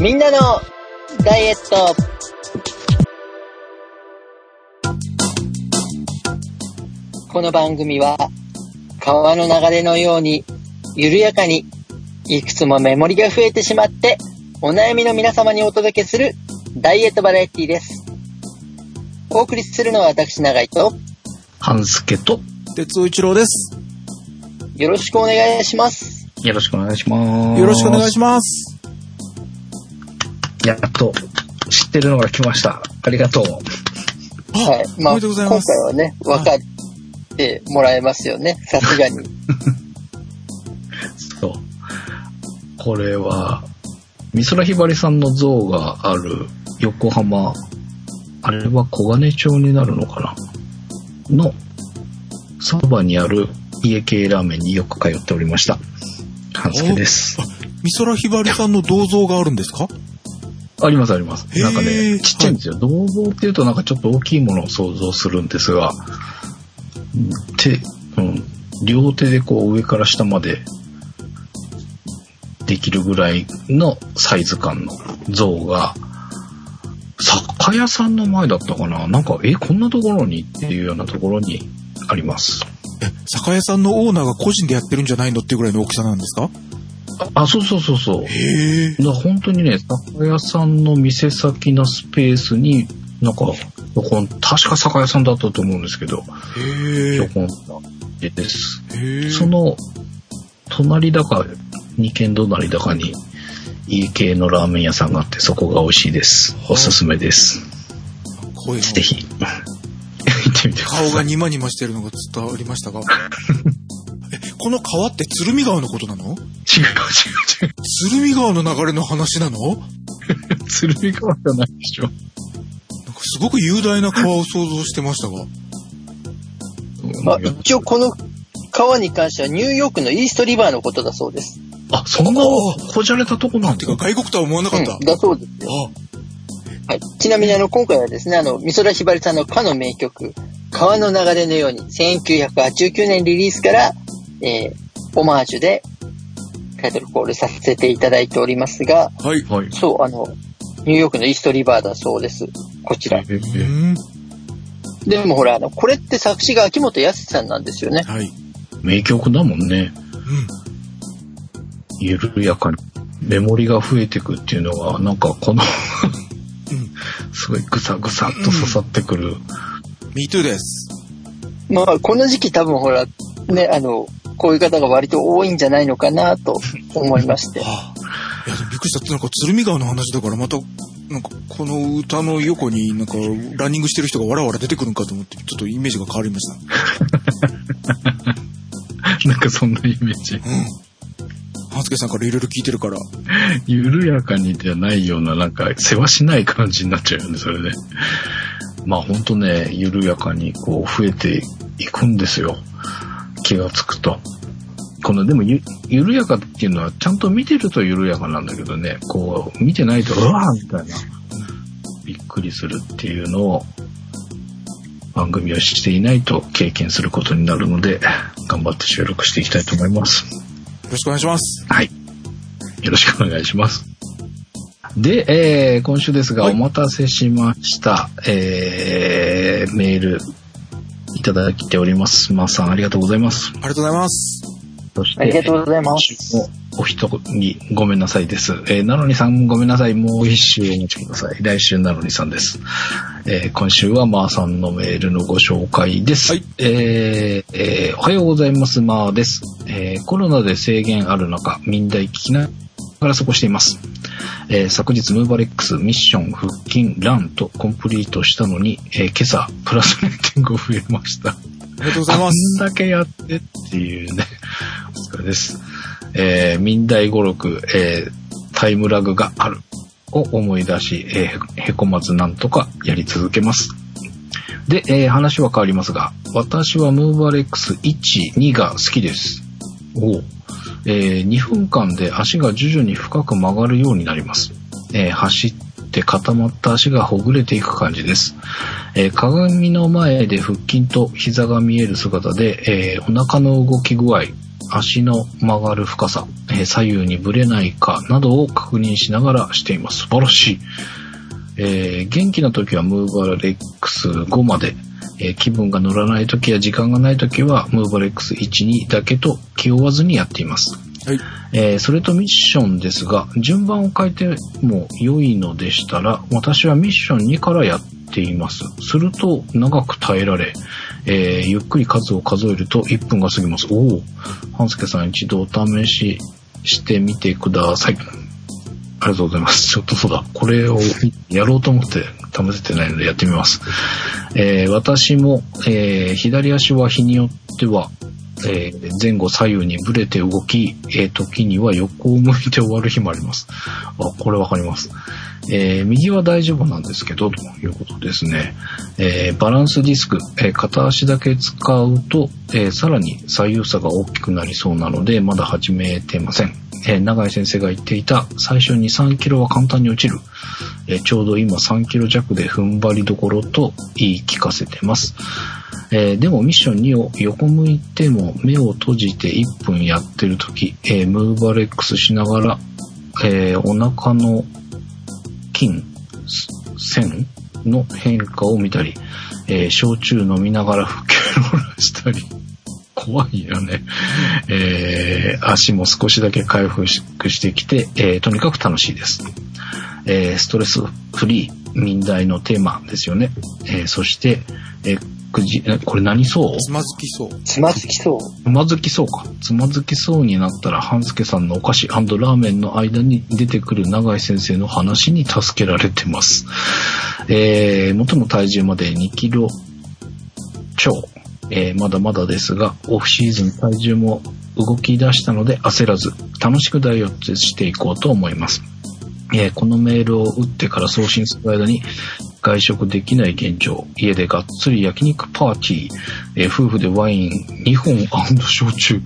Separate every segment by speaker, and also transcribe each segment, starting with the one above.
Speaker 1: みんなのダイエットこの番組は川の流れのように緩やかにいくつもメモリが増えてしまってお悩みの皆様にお届けするダイエットバラエティです。お送りするのは私長井と
Speaker 2: 半助と、
Speaker 3: 哲夫一郎です。
Speaker 1: よろしくお願いします。
Speaker 2: よろしくお願いします。
Speaker 3: よろしくお願い
Speaker 2: し
Speaker 3: します。
Speaker 2: やっと、知ってるのが来ました。ありがとう。
Speaker 1: はい。まあ、
Speaker 3: おめでとうございます
Speaker 1: 今回はね、分かってもらえますよね。さすがに。
Speaker 2: そう。これは、美空ひばりさんの像がある横浜、あれは小金町になるのかな？の、そばにある家系ラーメンによく通っておりました。半助です。
Speaker 3: 美空ひばりさんの銅像があるんですか？
Speaker 2: ありますあります。なんかね、ちっちゃいんですよ。銅像っていうとなんかちょっと大きいものを想像するんですが、手、うん、両手でこう上から下までできるぐらいのサイズ感の像が、酒屋さんの前だったかななんか、え、こんなところにっていうようなところにあります。
Speaker 3: え、酒屋さんのオーナーが個人でやってるんじゃないのっていうぐらいの大きさなんですか？
Speaker 2: あ、そうそうそうそう。
Speaker 3: へえ。
Speaker 2: 本当にね、酒屋さんの店先のスペースに、なんか、確か酒屋さんだったと思うんですけど、
Speaker 3: へえ。
Speaker 2: ひょこんな家です。
Speaker 3: へえ。
Speaker 2: その、隣だか、二軒隣だかに、家系のラーメン屋さんがあって、そこが美味しいです。おすすめです。ぜひ、行ってみてください。
Speaker 3: 顔がニマニマしてるのが伝わりましたが。え、この川って鶴見川のことなの？
Speaker 2: 違う違う違う。
Speaker 3: 鶴見川の流れの話なの？なんか
Speaker 2: 鶴見川じゃないでしょ。
Speaker 3: すごく雄大な川を想像してましたが。
Speaker 1: まあ、一応この川に関してはニューヨークのイーストリバーのことだそうです。
Speaker 2: あ、そんなこじゃれたとこなんだ
Speaker 3: てか。外国とは思わなかった。
Speaker 1: うん、だそうですよ。
Speaker 3: あ、
Speaker 1: はい。ちなみにあの、今回はですね、あの、美空ひばりさんのかの名曲、川の流れのように、1989年リリースから、えー、オマージュでタイトルコールさせていただいておりますが、
Speaker 3: はい。
Speaker 2: はい。
Speaker 1: そう、あの、ニューヨークのイーストリバーだそうです。こちら。でもほら、あの、これって作詞が秋元康さんなんですよね。
Speaker 3: はい。
Speaker 2: 名曲だもんね。
Speaker 3: うん。
Speaker 2: 緩やかにメモリが増えていくっていうのが、なんかこの
Speaker 3: うん。
Speaker 2: すごいぐさぐさっと刺さってくる。
Speaker 3: Me too です。
Speaker 1: まあ、この時期多分ほら、ね、あの、こういう方が割と多いんじゃないのかなと思いまして。
Speaker 3: はあ、いや、びっくりした。なんか、鶴見川の話だから、また、なんか、この歌の横になんか、ランニングしてる人がわらわら出てくるんかと思って、ちょっとイメージが変わりました。
Speaker 2: なんかそんなイメージ。
Speaker 3: うん。半助さんからいろいろ聞いてるから。
Speaker 2: 緩やかにじゃないような、なんか世話しない感じになっちゃうよね、それで。まあほんとね、緩やかにこう増えていくんですよ。気がつくと。このでもゆ緩やかっていうのはちゃんと見てると緩やかなんだけどね、こう見てないと、うわーみたいな、びっくりするっていうのを番組をしていないと経験することになるので、頑張って収録していきたいと思います。
Speaker 3: よろしくお願いします。
Speaker 2: はい。よろしくお願いします。で、えー今週ですが、
Speaker 3: はい
Speaker 2: お待たせしました。えーメールいただいております。まーさん、ありがとうございます。
Speaker 3: ありがとうございます。
Speaker 2: そして、
Speaker 1: ありがとうございます
Speaker 2: 今週もお一にごめんなさいです。えーなのにさんごめんなさい。もう一週お待ちください。来週なのにさんです。えー今週はまーさんのメールのご紹介です。
Speaker 3: はい
Speaker 2: えーえーおはようございます。まーです、えーコロナで制限ある中、みんな聞きながら過ごしています。えー昨日、ムーバレックス、ミッション、腹筋、ランとコンプリートしたのに、えー今朝、プラス0.5増えました。
Speaker 3: ありがとうございます。
Speaker 2: あんだけやってっていうね。お疲れです。えー、民大語録、えー、タイムラグがあるを思い出し、えー、へこまずなんとかやり続けます。で、えー話は変わりますが、私はムーバレックス1、2が好きです。おうえー2分間で足が徐々に深く曲がるようになります。えー走って固まった足がほぐれていく感じです。えー鏡の前で腹筋と膝が見える姿で、えーお腹の動き具合、足の曲がる深さ、え左右にぶれないかなどを確認しながらしています。素晴らしい。えー元気な時はムーバレックス5まで、えー気分が乗らない時や時間がない時はムーバレックス1、2だけと気負わずにやっています。
Speaker 3: はい。
Speaker 2: えーそれとミッションですが、順番を変えても良いのでしたら、私はミッション2からやっています。すると、長く耐えられ、えーゆっくり数を数えると1分が過ぎます。おお、半助さん一度お試ししてみてください。ありがとうございます。ちょっとそうだ。これをやろうと思って試せてないのでやってみます。えー私も、えー左足は日によっては、えー前後左右にブレて動き、えー時には横を向いて終わる日もあります。あ、これわかります。えー右は大丈夫なんですけど、ということですね。えーバランスディスク、えー片足だけ使うと、えさらに左右差が大きくなりそうなので、まだ始めてません。えー永井先生が言っていた、最初に3キロは簡単に落ちる。えーちょうど今3キロ弱で踏ん張りどころと言い聞かせてます。えーでもミッション2を横向いても目を閉じて1分やってる時、えームーバレックスしながら、えーお腹の筋、線の変化を見たり、えー焼酎飲みながら吹きローラしたり、怖いよね。えー足も少しだけ回復してきて、えーとにかく楽しいです。えーストレスフリー、民題のテーマですよね。えーそして、えーくじ、えこれ何そう
Speaker 3: つまずきそう。
Speaker 1: つまずきそう。
Speaker 2: つまずきそうか。つまずきそうになったら、半助さんのお菓子ラーメンの間に出てくる永井先生の話に助けられてます。えー、元の体重まで2キロ超。えーまだまだですが、オフシーズン体重も動き出したので焦らず、楽しくダイエットしていこうと思います。えーこのメールを打ってから送信する間に外食できない現状、家でがっつり焼肉パーティー、えー夫婦でワイン2本焼酎、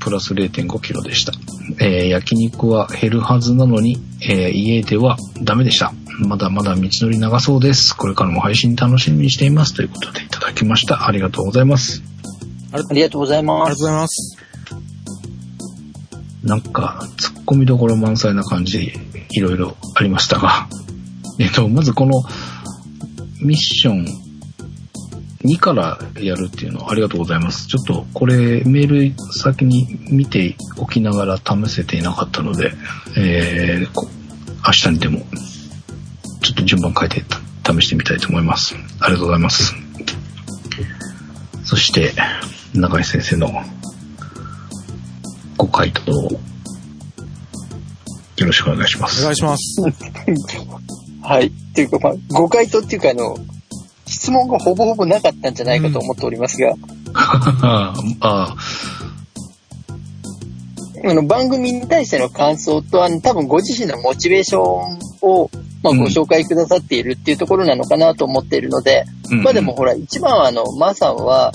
Speaker 2: プラス0.5キロでした。えー焼肉は減るはずなのに、えー家ではダメでした。まだまだ道のり長そうです。これからも配信楽しみにしています。ということでいただきました。ありがとうございます。
Speaker 1: ありがとうござい
Speaker 3: あり
Speaker 1: ます。
Speaker 3: がとうございます。
Speaker 2: なんか、突っ込みどころ満載な感じ、いろいろありましたが、えっと、まずこの、ミッション2からやるっていうのありがとうございます。ちょっとこれメール先に見ておきながら試せていなかったので、えーこ明日にでも、ちょっと順番変えて試してみたいと思います。ありがとうございます。そして、中井先生のご回答をよろしくお願いします。
Speaker 3: お願いします。
Speaker 1: はい。っていうか、まあ、ご回答っていうか、あの、質問がほぼほぼなかったんじゃないかと思っておりますが、
Speaker 2: ああ、
Speaker 1: あの、番組に対しての感想と、あの、多分ご自身のモチベーションを、まあ、
Speaker 2: うん
Speaker 1: ご紹介くださっているっていうところなのかなと思っているので、
Speaker 2: うん
Speaker 1: まあでもほら、一番はあの、マーさんは、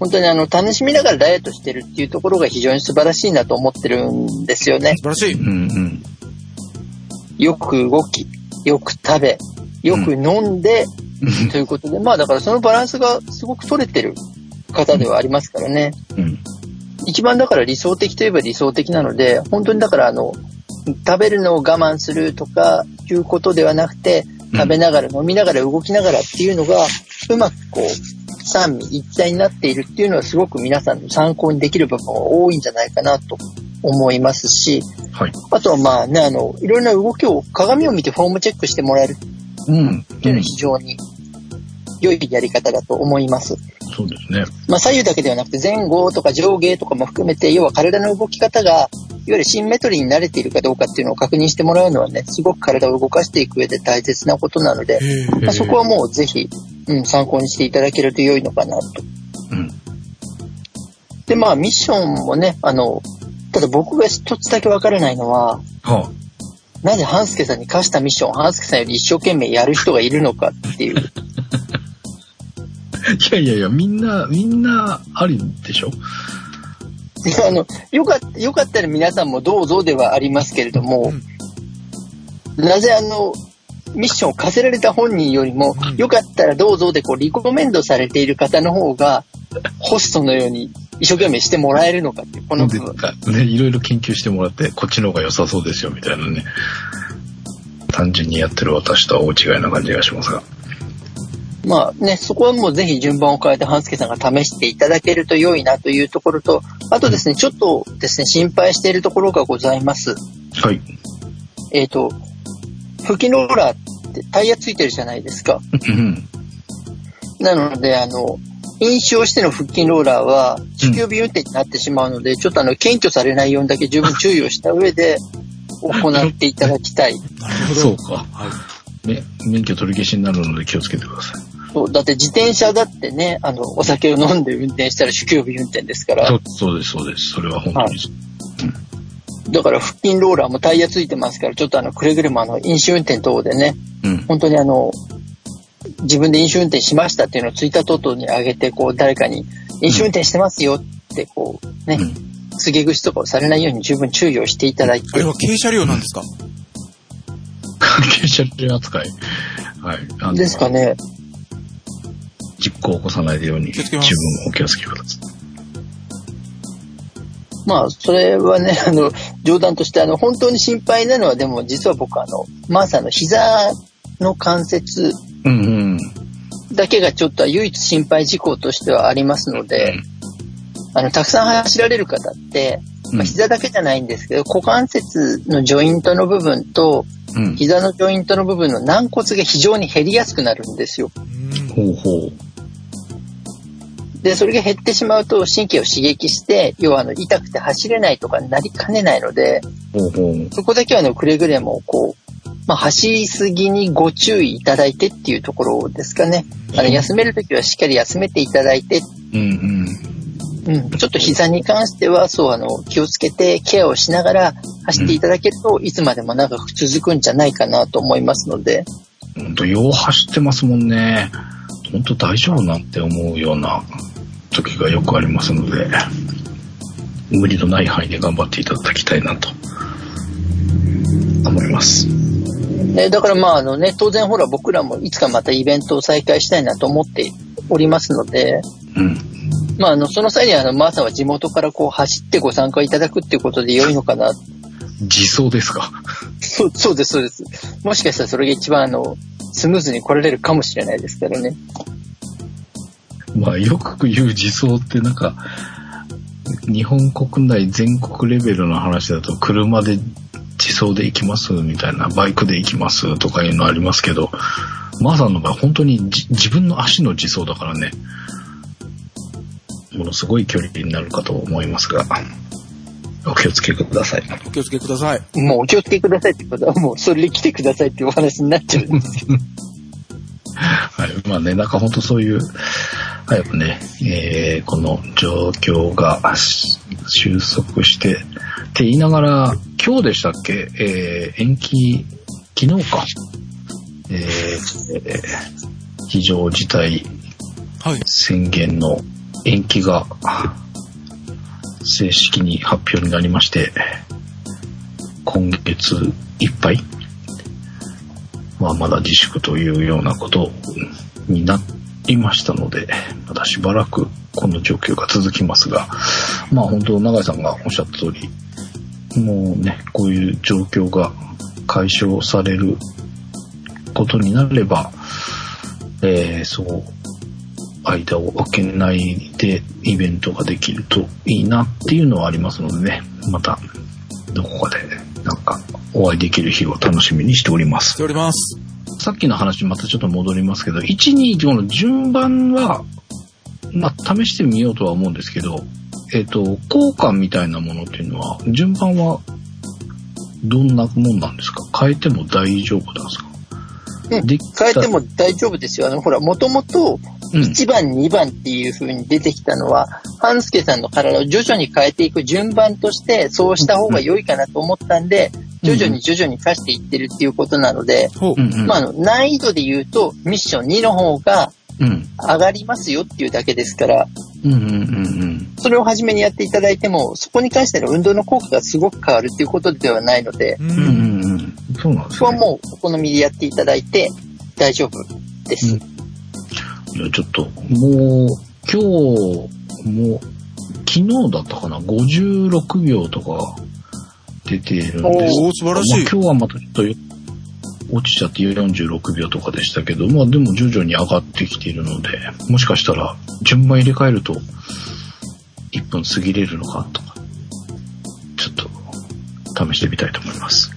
Speaker 1: 本当にあの、楽しみながらダイエットしてるっていうところが非常に素晴らしいなと思ってるんですよね。
Speaker 3: 素晴らしい。
Speaker 2: うんうん。
Speaker 1: よく動き、よく食べ、よく飲んで、ということで、まあだからそのバランスがすごく取れてる方ではありますからね。
Speaker 2: うん。
Speaker 1: 一番だから理想的といえば理想的なので、本当にだからあの、食べるのを我慢するとかいうことではなくて、食べながら飲みながら動きながらっていうのが、うまくこう、三位一体になっているっていうのはすごく皆さんの参考にできる部分が多いんじゃないかなと思いますし、
Speaker 2: はい。
Speaker 1: あとはまあね、あの、いろいろな動きを鏡を見てフォームチェックしてもらえる
Speaker 2: うん。
Speaker 1: っていうのは非常に良いやり方だと思います。
Speaker 2: そうですね。
Speaker 1: まあ左右だけではなくて前後とか上下とかも含めて、要は体の動き方が、いわゆるシンメトリーに慣れているかどうかっていうのを確認してもらうのはね、すごく体を動かしていく上で大切なことなので。まあ、そこはもうぜひ、うん、参考にしていただけると良いのかなと。
Speaker 2: うん。
Speaker 1: で、まあミッションもね、あの、ただ僕が一つだけわからないのは、
Speaker 2: は
Speaker 1: なぜ半助さんに課したミッションを半助さんより一生懸命やる人がいるのかっていう。
Speaker 2: あ、いやいやいや、みんな、みんなありでしょ？
Speaker 1: あの、よかった、よかったら皆さんもどうぞではありますけれども、なぜあの、ミッションを課せられた本人よりも
Speaker 3: うん、
Speaker 1: よかったらどうぞでこう、リコメンドされている方の方が、ホストのように一生懸命してもらえるのかっていう、この部分。
Speaker 2: ね、いろいろ研究してもらって、こっちの方が良さそうですよ、みたいなね。単純にやってる私とは大違いな感じがしますが。
Speaker 1: まあね、そこはもうぜひ順番を変えて半助さんが試していただけると良いなというところと、あとですね、ちょっとですね、心配しているところがございます。
Speaker 2: はい。
Speaker 1: えっ、と、吹きローラーってタイヤついてるじゃないですか。
Speaker 2: うん。
Speaker 1: なので、あの、飲酒をしての腹筋ローラーは、酒気帯び運転になってしまうので、ちょっとあの、検挙されないようにだけ十分注意をした上で、行っていただきたい。
Speaker 3: なるほど。
Speaker 2: そうか。
Speaker 3: はい。
Speaker 2: ね、免許取り消しになるので気をつけてください。
Speaker 1: そうだって自転車だってね、あの、お酒を飲んで運転したら酒気帯び運転ですから
Speaker 2: そ、そうです、そうです。それは本当にそう。
Speaker 1: だから腹筋ローラーもタイヤついてますから、ちょっとあの、くれぐれもあの、飲酒運転等でね、
Speaker 2: うん。
Speaker 1: 本当にあの、自分で飲酒運転しましたっていうのをツイッター等々に上げて、こう、誰かに、飲酒運転してますよって、こう、ね、
Speaker 2: うん。
Speaker 1: 告げ口とかをされないように十分注意をしていただいて
Speaker 3: あれ、は軽車両なんですか？
Speaker 2: 関係者扱い。はい。
Speaker 1: ですかね。
Speaker 2: 実行を起こさないように、自分お気をつけください。
Speaker 1: まあ、それはね、あの、冗談として、あの、本当に心配なのは、でも、実は僕、あの、マーサの膝の関節
Speaker 2: うんうん。
Speaker 1: だけがちょっと唯一心配事項としてはありますので、あの、たくさん走られる方って、まあ、膝だけじゃないんですけど、股関節のジョイントの部分と、
Speaker 2: うん。
Speaker 1: 膝のジョイントの部分の軟骨が非常に減りやすくなるんですよ。
Speaker 3: うん。
Speaker 2: ほうほう。
Speaker 1: で、それが減ってしまうと神経を刺激して、要はあの痛くて走れないとかになりかねないので、
Speaker 2: ほうほう。
Speaker 1: そこだけはあのくれぐれもこう、まあ、走りすぎにご注意いただいてっていうところですかね。あの休めるときはしっかり休めていただいて、
Speaker 2: うん
Speaker 1: うん、ちょっと膝に関してはそうあの気をつけてケアをしながら走っていただけるといつまでも長く続くんじゃないかなと思いますので、
Speaker 2: うん。ほんと、よう走ってますもんね。ほんと大丈夫なんて思うような時がよくありますので、無理のない範囲で頑張っていただきたいなと思います。
Speaker 1: ね、だからまああのね、当然ほら僕らもいつかまたイベントを再開したいなと思っておりますので、
Speaker 2: うん。
Speaker 1: まああの、その際にはあの、マーさんは地元からこう走ってご参加いただくっていうことで良いのかな。
Speaker 2: 自走ですか？
Speaker 1: そう、そうです、そうです。もしかしたらそれが一番あの、スムーズに来られるかもしれないですからね。
Speaker 2: まあ、よく言う自走ってなんか、日本国内全国レベルの話だと車で自走で行きますみたいな、バイクで行きますとかいうのありますけど、マーさんの場合本当にじ自分の足の自走だからね、ものすごい距離になるかと思いますが、お気をつけください。
Speaker 3: お気をつけください。
Speaker 1: もうお気をつけくださいってことはもうそれで来てくださいっていうお話になっちゃうんですよ。
Speaker 2: はい。まあね、なんか本当そういう、早くね、えーこの状況がし収束して、って言いながら、今日でしたっけ？えー延期、昨日か。えーえー非常事態
Speaker 3: はい。
Speaker 2: 宣言の延期が正式に発表になりまして、今月いっぱい、まあ、まだ自粛というようなことになりましたので、まだしばらくこの状況が続きますが、まあ本当、永井さんがおっしゃった通り、もうね、こういう状況が解消されることになれば、えーそう、間を空けないでイベントができるといいなっていうのはありますのでね、またどこかでなんかお会いできる日を楽しみにしております
Speaker 3: して。おります。
Speaker 2: さっきの話にまたちょっと戻りますけど、1、2、5の順番は、まあ、試してみようとは思うんですけど、えっ、と、交換みたいなものっていうのは、順番はどんなもんなんですか？変えても大丈夫なんですか？
Speaker 1: うん変えても大丈夫ですよ。あの、ほら、もともと
Speaker 2: うん。
Speaker 1: 1番、2番っていう風に出てきたのは、半助さんの体を徐々に変えていく順番として、そうした方が良いかなと思ったんで、徐々に徐々に課していってるっていうことなので。まあ、あの、難易度で言うと、ミッション2の方が
Speaker 2: うん。
Speaker 1: 上がりますよっていうだけですから、
Speaker 2: うんうんうんうん。
Speaker 1: それを初めにやっていただいても、そこに関しての運動の効果がすごく変わるっていうことではないので、
Speaker 3: う。
Speaker 2: うんんうんうん。そうなんですね。
Speaker 1: そこはもうお好みでやっていただいて大丈夫です。
Speaker 2: いやちょっと、もう、今日も昨日だったかな、56秒とか出ているんです
Speaker 3: おー素晴らしい
Speaker 2: まあ今日はまたちょっと落ちちゃって46秒とかでしたけど、まあでも徐々に上がってきているので、もしかしたら順番入れ替えると1分過ぎれるのかとか、ちょっと試してみたいと思います。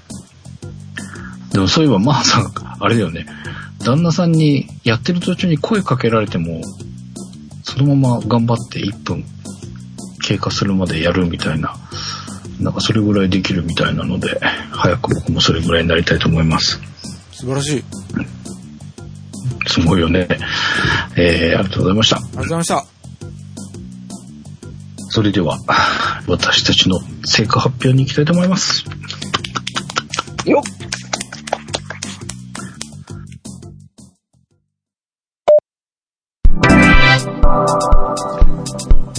Speaker 2: でもそういえば、まあさん、あれだよね。旦那さんにやってる途中に声かけられても、そのまま頑張って1分経過するまでやるみたいな、なんかそれぐらいできるみたいなので、早く僕もそれぐらいになりたいと思います。
Speaker 3: 素晴らしい。
Speaker 2: すごいよね。えー、ありがとうございました。
Speaker 3: ありがとうございました。
Speaker 2: それでは、私たちの成果発表に行きたいと思います。
Speaker 1: よっ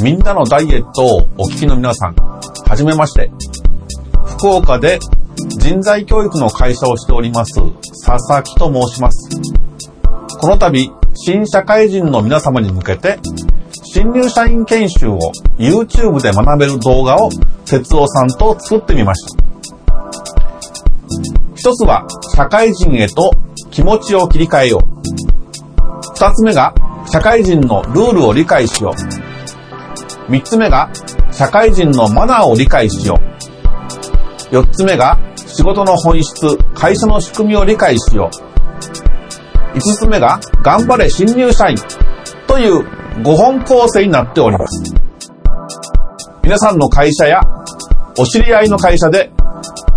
Speaker 4: みんなのダイエットをお聞きの皆さん、はじめまして。福岡で人材教育の会社をしております、佐々木と申します。この度、新社会人の皆様に向けて、新入社員研修を YouTube で学べる動画を哲夫さんと作ってみました。一つは、社会人へと気持ちを切り替えよう。二つ目が、社会人のルールを理解しよう。三つ目が、社会人のマナーを理解しよう。四つ目が、仕事の本質、会社の仕組みを理解しよう。五つ目が、頑張れ新入社員という5本構成になっております。皆さんの会社や、お知り合いの会社で、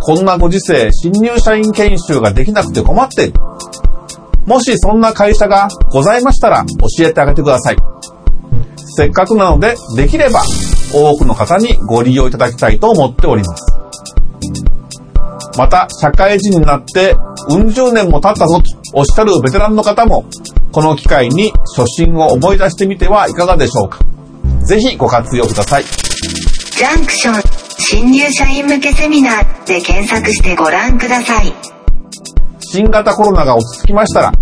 Speaker 4: こんなご時世、新入社員研修ができなくて困っている。もしそんな会社がございましたら教えてあげてください。せっかくなので、できれば多くの方にご利用いただきたいと思っております。また、社会人になって、うん十年も経ったぞとおっしゃるベテランの方も、この機会に初心を思い出してみてはいかがでしょうか？ぜひご活用ください。
Speaker 5: ジャンクション新入社員向けセミナーで検索してご覧ください。
Speaker 4: 新型コロナが落ち着きましたら、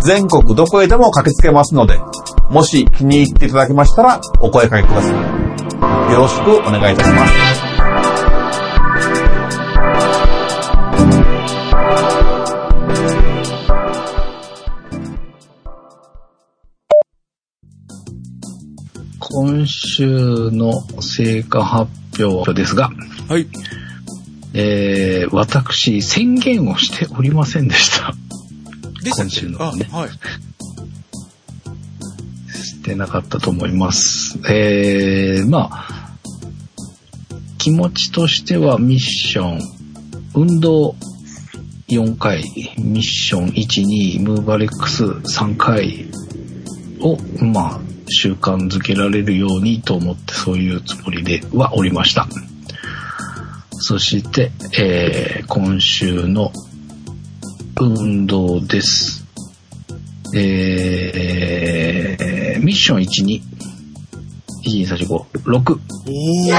Speaker 4: 全国どこへでも駆けつけますので、もし気に入っていただけましたら、お声掛けください。よろしくお願いいたします。
Speaker 2: 今週の成果発表ですが、
Speaker 3: はい。
Speaker 2: えー、私、宣言をしておりませんでした。
Speaker 3: でした
Speaker 2: 今週の
Speaker 3: あ、
Speaker 2: ね
Speaker 3: はい。
Speaker 2: してなかったと思います。えー、まあ、気持ちとしてはミッション、運動4回、ミッション1、2、ムーバレックス3回を、まあ、習慣づけられるようにと思ってそういうつもりではおりました。そして、えー今週の運動です。えー、ミッション1、2、1、2、3、4、5、6。
Speaker 3: おー。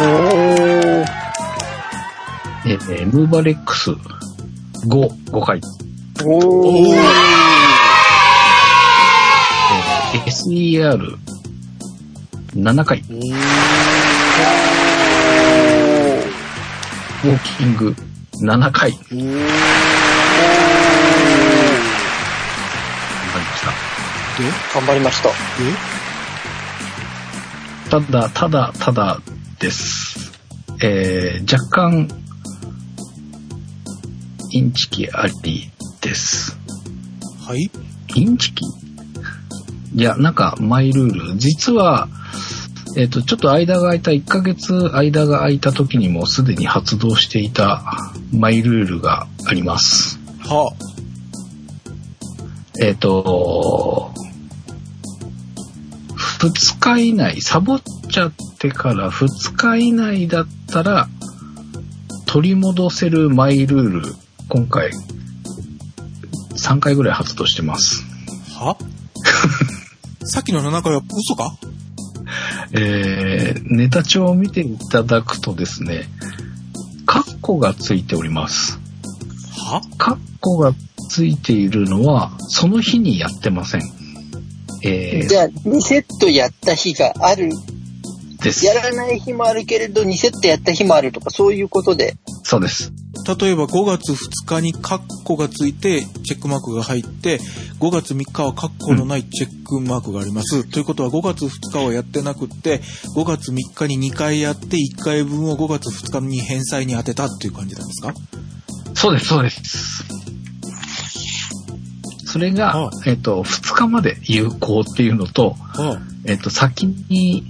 Speaker 1: おー。
Speaker 2: えー、ムーバレックス5、5回。
Speaker 1: おー。
Speaker 2: えー SER7 回。ウォーキング7回。わか
Speaker 3: おー。
Speaker 2: りました。
Speaker 3: で？
Speaker 1: 頑張りました。
Speaker 3: で？
Speaker 2: ただ、ただ、ただです。えー、若干、インチキありです。
Speaker 3: はい？
Speaker 2: インチキ？いや、なんか、マイルール。実は、えっ、と、ちょっと間が空いた、1ヶ月間が空いた時にもすでに発動していたマイルールがあります。
Speaker 3: は
Speaker 2: えっ、と、2日以内、サボっちゃってから2日以内だったら、取り戻せるマイルール、今回、3回ぐらい発動してます。
Speaker 3: は さっきの7回は嘘か？
Speaker 2: えー、ネタ帳を見ていただくとですね、カッコがついております。
Speaker 3: は？
Speaker 2: カッコがついているのは、その日にやってません。え
Speaker 1: じゃあ、2セットやった日がある。
Speaker 2: ー、です。
Speaker 1: やらない日もあるけれど、2セットやった日もあるとか、そういうことで。
Speaker 2: そうです。
Speaker 3: 例えば5月2日にカッコがついてチェックマークが入って、5月3日はカッコのないチェックマークがあります。ということは5月2日はやってなくって、5月3日に2回やって1回分を5月2日に返済に当てたっていう感じなんですか？
Speaker 2: そうです、そうです。それが、
Speaker 3: は
Speaker 2: えっ、と、2日まで有効っていうのと、
Speaker 3: あ
Speaker 2: えっ、と、先に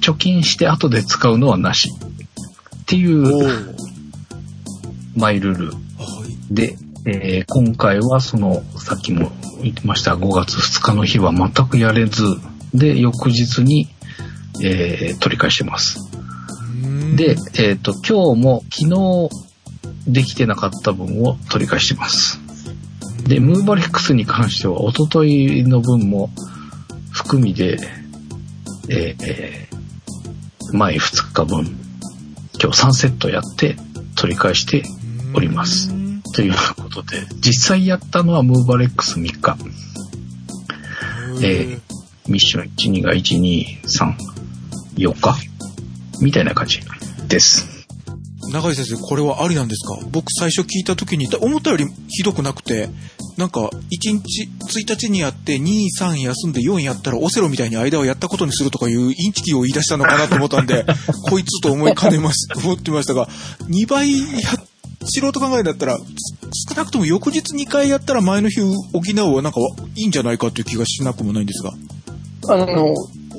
Speaker 2: 貯金して後で使うのはなし。ってい
Speaker 3: お
Speaker 2: う
Speaker 3: ー
Speaker 2: マイルール
Speaker 3: はい
Speaker 2: で、えー今回はその、さっきも言ってました5月2日の日は全くやれず、で、翌日に、えー取り返してます。で、えっ、と、今日も昨日できてなかった分を取り返してます。で、ムーバレックスに関しては、一昨日の分も含みで、えーえー前2日分、今日3セットやって取り返しておりますということで、実際やったのはムーバレックス3日。えミッション1、2が1、2、3、4日？みたいな感じです。
Speaker 3: 中井先生、これはありなんですか？僕最初聞いた時に、思ったよりひどくなくて、なんか、1日、1日にやって、2、3休んで4やったら、オセロみたいに間をやったことにするとかいうインチキを言い出したのかなと思ったんで、こいつと思いかねます、思ってましたが、2倍や、素人考えだったら、す少なくとも翌日2回やったら前の日補うはなんかいいんじゃないかという気がしなくもないんですが。
Speaker 1: あの、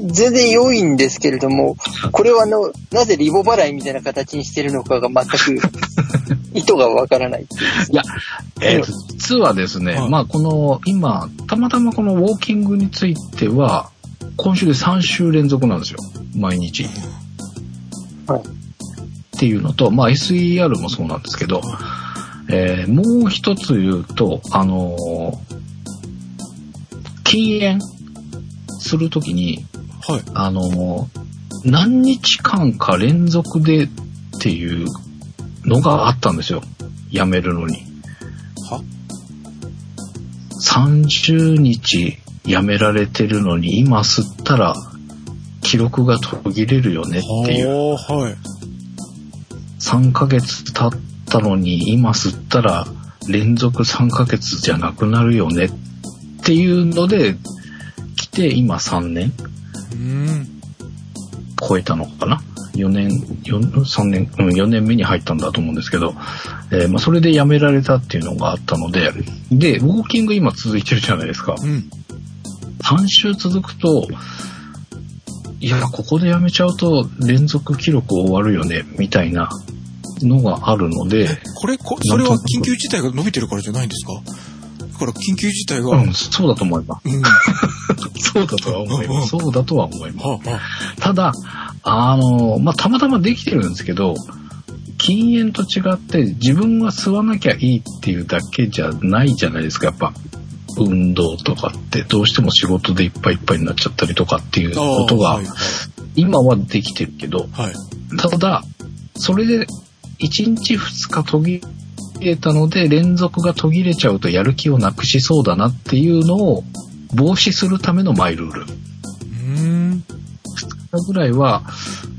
Speaker 1: 全然良いんですけれども、これはあの、なぜリボ払いみたいな形にしてるのかが全く 意図がわからないっていう。
Speaker 2: いや、えーと実はですね、
Speaker 3: はい
Speaker 2: まあこの、今、たまたまこのウォーキングについては、今週で3週連続なんですよ。毎日。
Speaker 1: はい
Speaker 2: っていうのと、まあ SER もそうなんですけど、えーもう一つ言うと、あのー禁煙するときに、
Speaker 3: はい。
Speaker 2: あのー何日間か連続でっていうのがあったんですよ。やめるのに。
Speaker 3: は
Speaker 2: ？30日やめられてるのに今吸ったら記録が途切れるよねっていう。
Speaker 3: はい。
Speaker 2: 3ヶ月経ったのに今吸ったら連続3ヶ月じゃなくなるよねっていうので来て今3年。超えたのかな？4年、4 3年、うん、4年目に入ったんだと思うんですけど、えーまあ、それで辞められたっていうのがあったので、で、ウォーキング今続いてるじゃないですか。
Speaker 3: うん。
Speaker 2: 3週続くと、いや、ここでやめちゃうと連続記録終わるよね、みたいなのがあるので、
Speaker 3: これ、こそれは緊急事態が伸びてるからじゃないんですか？だから緊急事態が、
Speaker 2: うん、そうだと思います。
Speaker 3: うん。は
Speaker 2: そうだとは思います。そうだとは思います。
Speaker 3: あ、はあ、
Speaker 2: ただ、あの、まあ、たまたまできてるんですけど、禁煙と違って自分が吸わなきゃいいっていうだけじゃないじゃないですか、やっぱ。運動とかってどうしても仕事でいっぱいいっぱいになっちゃったりとかっていうことが今はできてるけど、
Speaker 3: はい。
Speaker 2: ただ、それで1日2日途切れたので連続が途切れちゃうとやる気をなくしそうだなっていうのを防止するためのマイルール。
Speaker 3: うーん。
Speaker 2: ぐらいは、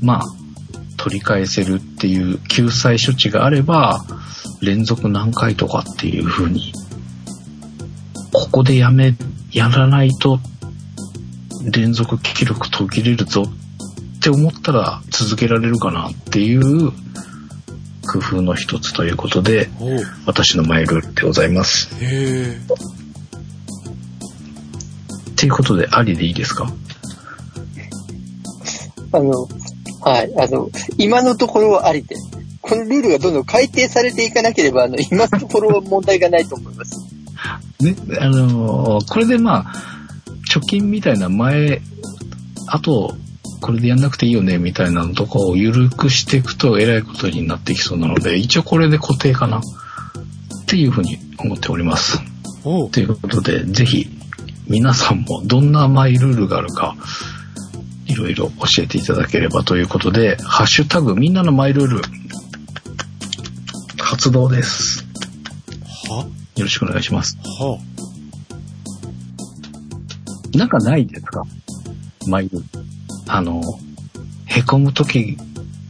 Speaker 2: まあ、取り返せるっていう救済処置があれば、連続何回とかっていう風に、ここでやめ、やらないと、連続記録途切れるぞって思ったら続けられるかなっていう工夫の一つということで、私のマイルールでございます。
Speaker 3: へえ。
Speaker 2: っていうことで、ありでいいですか？
Speaker 1: あの、はい、あの、今のところはありで。このルールがどんどん改定されていかなければ、あの、今のところは問題がないと思います。
Speaker 2: ね、あのーこれでまあ、貯金みたいな前、あと、これでやんなくていいよね、みたいなのとかを緩くしていくと、えらいことになってきそうなので、一応これで固定かな、っていうふうに思っております。ということで、ぜひ、皆さんもどんなマイルールがあるか、いろいろ教えていただければということで、ハッシュタグみんなのマイルール、発動です。
Speaker 3: は？
Speaker 2: よろしくお願いします。
Speaker 3: は
Speaker 2: なんかないですか？マイルール。あの、へこむとき、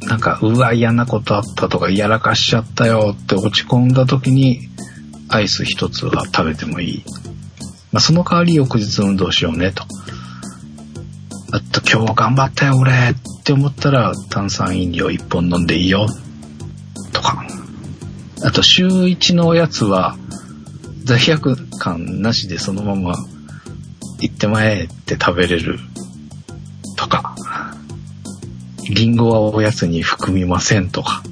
Speaker 2: なんか、うわ、嫌なことあったとか、やらかしちゃったよって落ち込んだときに、アイス一つは食べてもいい。まあ、その代わり翌日運動しようねと。あと今日頑張ったよ俺って思ったら炭酸飲料一本飲んでいいよとか。あと週一のおやつは罪悪感なしでそのまま行ってまえって食べれるとか。リンゴはおやつに含みませんとか。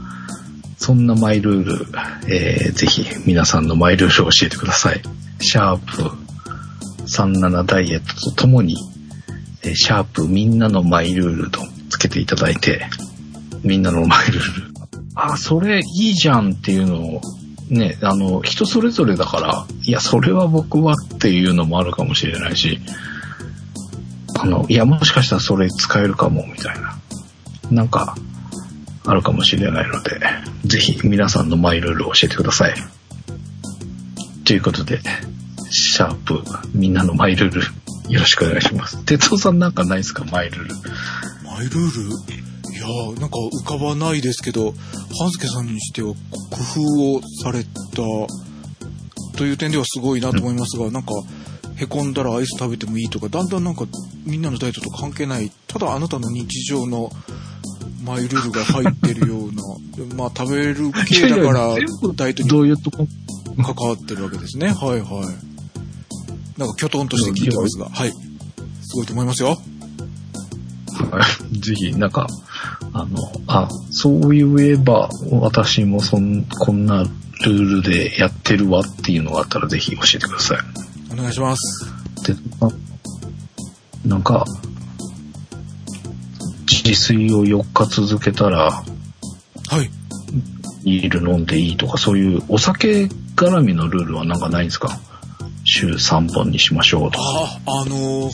Speaker 2: そんなマイルール、えー、ぜひ皆さんのマイルールを教えてください。シャープ37ダイエットとともに、えシャープみんなのマイルールとつけていただいて、みんなのマイルール。あ、それいいじゃんっていうのを、ね、あの、人それぞれだから、いや、それは僕はっていうのもあるかもしれないし、あの、いや、もしかしたらそれ使えるかも、みたいな。なんか、あるかもしれないので、ぜひ皆さんのマイルールを教えてください。ということで、シャープ、みんなのマイルール、よろしくお願いします。哲夫さんなんかないですか？マイルール。
Speaker 3: マイルール？いやー、なんか浮かばないですけど、半助さんにしては工夫をされたという点ではすごいなと思いますが、なんか、へこんだらアイス食べてもいいとか、だんだんなんかみんなのダイエットと関係ない、ただあなたの日常のマイルールが入ってるような、でまあ食べる系だからダイエットに関わってるわけですね。はいはい。なんか、きょとんとして聞いてますが、はい。すごいと思いますよ。
Speaker 2: はい。ぜひ、なんか、あの、あ、そう言えば、私もそん、こんなルールでやってるわっていうのがあったらぜひ教えてください。
Speaker 3: お願いします。
Speaker 2: で、あなんか、自炊を4日続けたら、
Speaker 3: はい。
Speaker 2: ビール飲んでいいとか、そういうお酒絡みのルールはなんかないんですか？週3本にしましょうとか。
Speaker 3: あ、あのー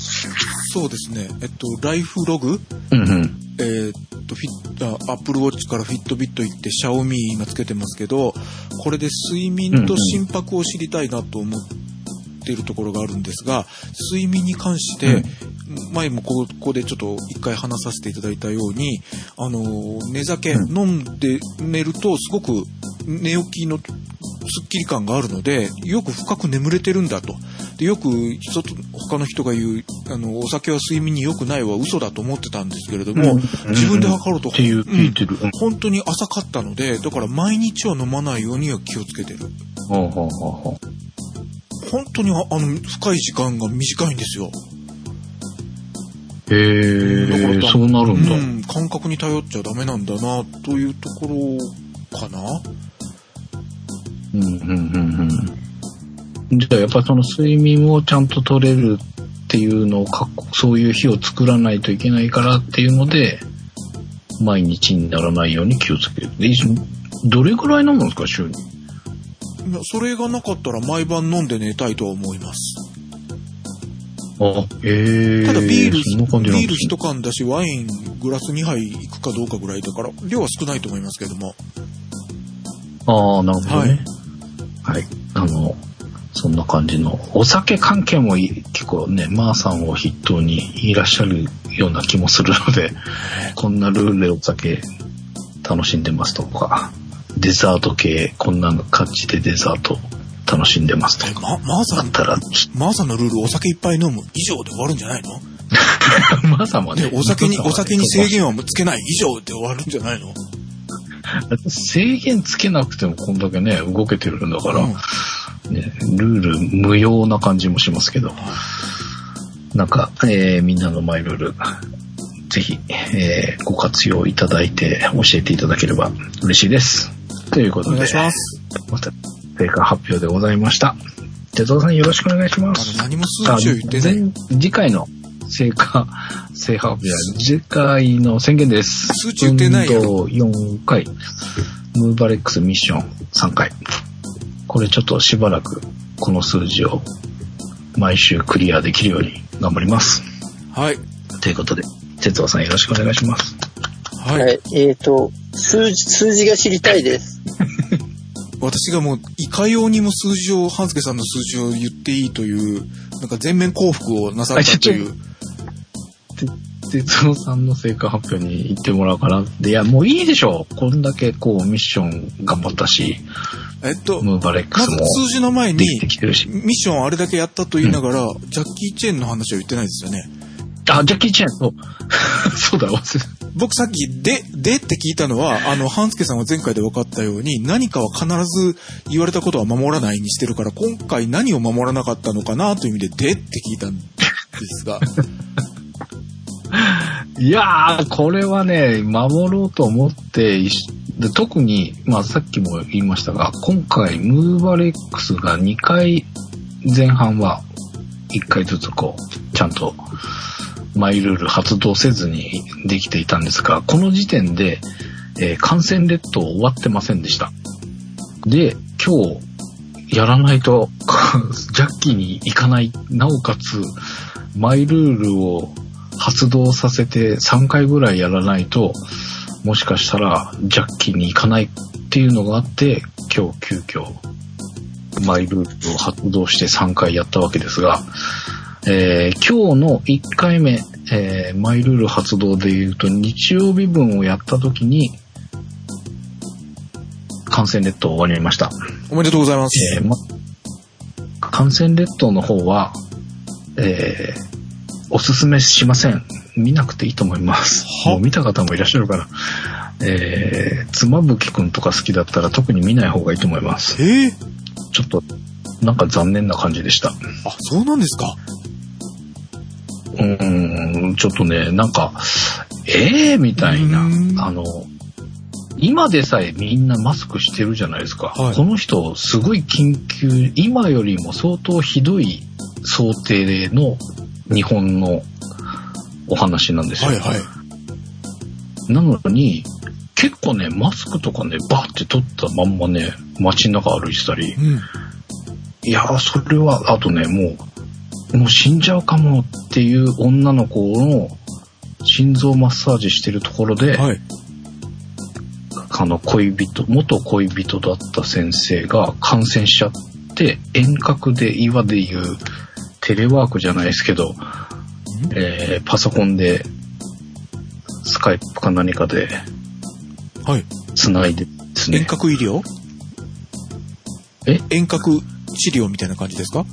Speaker 3: そうですね。えっと、ライフログ？
Speaker 2: うんうん。
Speaker 3: えーっと、フィット、アップルウォッチからフィットビット行って、シャオミ今つけてますけど、これで睡眠と心拍を知りたいなと思っているところがあるんですが、睡眠に関して、前もここでちょっと一回話させていただいたように、あのー、寝酒、
Speaker 2: うん。
Speaker 3: 飲んで寝るとすごく寝起きのすっきり感があるので、よく深く眠れてるんだと。でよく人と他の人が言う、あの、お酒は睡眠に良くないは嘘だと思ってたんですけれども、自分で測ると、
Speaker 2: っていう聞いてる。うん。
Speaker 3: 本当に浅かったので、だから毎日は飲まないようには気をつけてる。
Speaker 2: ほうほうほうほ
Speaker 3: 本当にああの、深い時間が短いんですよ。
Speaker 2: うへえ、
Speaker 3: だから
Speaker 2: そうなるんだ。
Speaker 3: うん、感覚に頼っちゃダメなんだな、というところかな。
Speaker 2: うんうんうんうん。じゃあやっぱりその睡眠をちゃんと取れるっていうのをかそういう日を作らないといけないからっていうので、毎日にならないように気をつける。でどれぐらい飲むんですか、週に？
Speaker 3: いやそれがなかったら毎晩飲んで寝たいとは思います。
Speaker 2: あ、ええ
Speaker 3: ただビール、ビール一缶だし、ワイングラス2杯いくかどうかぐらいだから、量は少ないと思いますけども。
Speaker 2: ああ、なるほど
Speaker 3: はい
Speaker 2: ね。はい。あの、そんな感じの。お酒関係もい結構ね、マーさんを筆頭にいらっしゃるような気もするので、こんなルールでお酒楽しんでますとか、デザート系、こんな感じでデザート楽しんでます。とか。
Speaker 3: ま、マーさん、
Speaker 2: だったら、
Speaker 3: マーさんのルールお酒いっぱい飲む以上で終わるんじゃないの？
Speaker 2: マーさんはね
Speaker 3: で、、お酒に、お酒に制限はつけない以上で終わるんじゃないの？
Speaker 2: 制限つけなくてもこんだけね、動けてるんだから、
Speaker 3: うん。
Speaker 2: ね、ルール無用な感じもしますけど、なんか、えーみんなのマイルール、ぜひ、えーご活用いただいて教えていただければ嬉しいです。ということで、
Speaker 3: お願いします。
Speaker 2: また、成果発表でございました。哲夫さんよろしくお願いしま
Speaker 3: あ
Speaker 2: す。
Speaker 3: の、何も数値を言ってない。
Speaker 2: 前次回の成果、成果発表は次回の宣言です。
Speaker 3: 数値言ってないやろ
Speaker 2: 運動4回、ムーバレックスミッション3回。これちょっとしばらくこの数字を毎週クリアできるように頑張ります。
Speaker 3: はい。
Speaker 2: ということで、哲夫さんよろしくお願いします。
Speaker 3: はい。
Speaker 1: はい。えっ、と、数字、数字が知りたいです。
Speaker 3: 私がもう、いかようにも数字を、半助さんの数字を言っていいというなんか全面降伏をなさったという。
Speaker 2: 哲夫さんの成果発表に行ってもらうから。で、いや、もういいでしょう。こんだけこう、ミッション頑張ったし、
Speaker 3: えっと、
Speaker 2: ムーバレック
Speaker 3: まず
Speaker 2: スも
Speaker 3: 数字の前に
Speaker 2: で、きてきてるし。
Speaker 3: ミッションあれだけやったと言いながら、ジャッキー・チェーンの話は言ってないですよね。
Speaker 2: あ、ジャッキー・チェン、そう。そうだ、忘れ
Speaker 3: 僕さっき、で、でって聞いたのは、あの、半助さんは前回で分かったように、何かは必ず言われたことは守らないにしてるから、今回何を守らなかったのかなという意味で、でって聞いたんですが。
Speaker 2: いやー、これはね、守ろうと思って、で特に、まあさっきも言いましたが、今回、ムーバレックスが2回、前半は1回ずつこう、ちゃんと、マイルール発動せずにできていたんですが、この時点で、えー感染列島終わってませんでした。で、今日、やらないと、ジャッキーに行かない、なおかつ、マイルールを発動させて3回ぐらいやらないと、もしかしたらジャッキーに行かないっていうのがあって、今日急遽、マイルールを発動して3回やったわけですが、えー今日の1回目、えーマイルール発動で言うと、日曜日分をやった時に、感染列島終わりました。
Speaker 3: おめでとうございます。
Speaker 2: えーま、感染列島の方は、えーおすすめしません。見なくていいと思います。
Speaker 3: は？
Speaker 2: もう見た方もいらっしゃるから。えー、妻夫木くんとか好きだったら特に見ない方がいいと思います。
Speaker 3: えー、
Speaker 2: ちょっと、なんか残念な感じでした。
Speaker 3: あ、そうなんですか。
Speaker 2: うーん、ちょっとね、なんか、ええー、みたいな。あの、今でさえみんなマスクしてるじゃないですか。
Speaker 3: はい
Speaker 2: この人、すごい緊急、今よりも相当ひどい想定の日本のお話なんですよ。
Speaker 3: はいはい。
Speaker 2: なのに、結構ね、マスクとかね、バーって取ったまんまね、街の中歩いてたり、
Speaker 3: うん。
Speaker 2: いやー、それは、あとね、もう、もう死んじゃうかもっていう女の子の心臓マッサージしてるところで、
Speaker 3: はい。
Speaker 2: あの恋人、元恋人だった先生が感染しちゃって、遠隔で今で言うテレワークじゃないですけど、えーパソコンで、スカイプか何かで
Speaker 3: はい。
Speaker 2: 繋いでです
Speaker 3: 遠
Speaker 2: ね、
Speaker 3: 隔医療？
Speaker 2: え？
Speaker 3: 遠隔治療みたいな感じですか？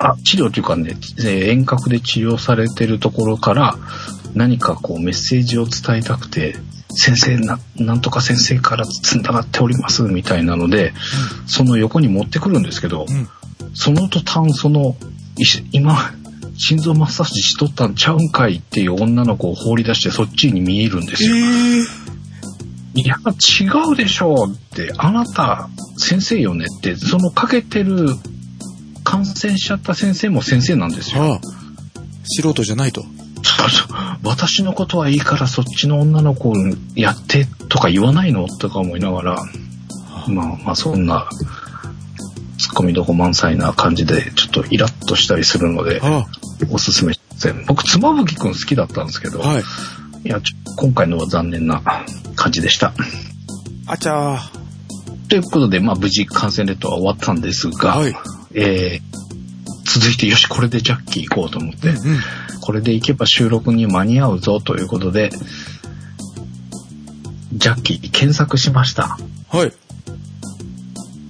Speaker 2: あ治療というかね、えー遠隔で治療されてるところから何かこうメッセージを伝えたくて、先生な、なんとか先生から繋がっておりますみたいなので、その横に持ってくるんですけど、
Speaker 3: うん。
Speaker 2: その途端その、今、心臓マッサージしとったんちゃうんかいっていう女の子を放り出してそっちに見えるんですよ。
Speaker 3: えー、
Speaker 2: いや、違うでしょうって、あなた、先生よねって、そのかけてる、感染しちゃった先生も先生なんですよ。
Speaker 3: はあ。素人じゃないと。
Speaker 2: そうそう私のことはいいからそっちの女の子やってとか言わないのとか思いながら、まあまあそんな、ツッコミどこ満載な感じで、ちょっとイラッとしたりするので、
Speaker 3: は
Speaker 2: おすすめしません。僕、妻夫木くん好きだったんですけど、
Speaker 3: あ。はい。
Speaker 2: いや、ちょ今回のは残念な感じでした。
Speaker 3: あちゃー。
Speaker 2: ということで、まあ無事感染列島は終わったんですが、
Speaker 3: はい。
Speaker 2: えー続いて、よし、これでジャッキー行こうと思って、
Speaker 3: うん。
Speaker 2: これで行けば収録に間に合うぞということで、ジャッキー検索しました。
Speaker 3: はい。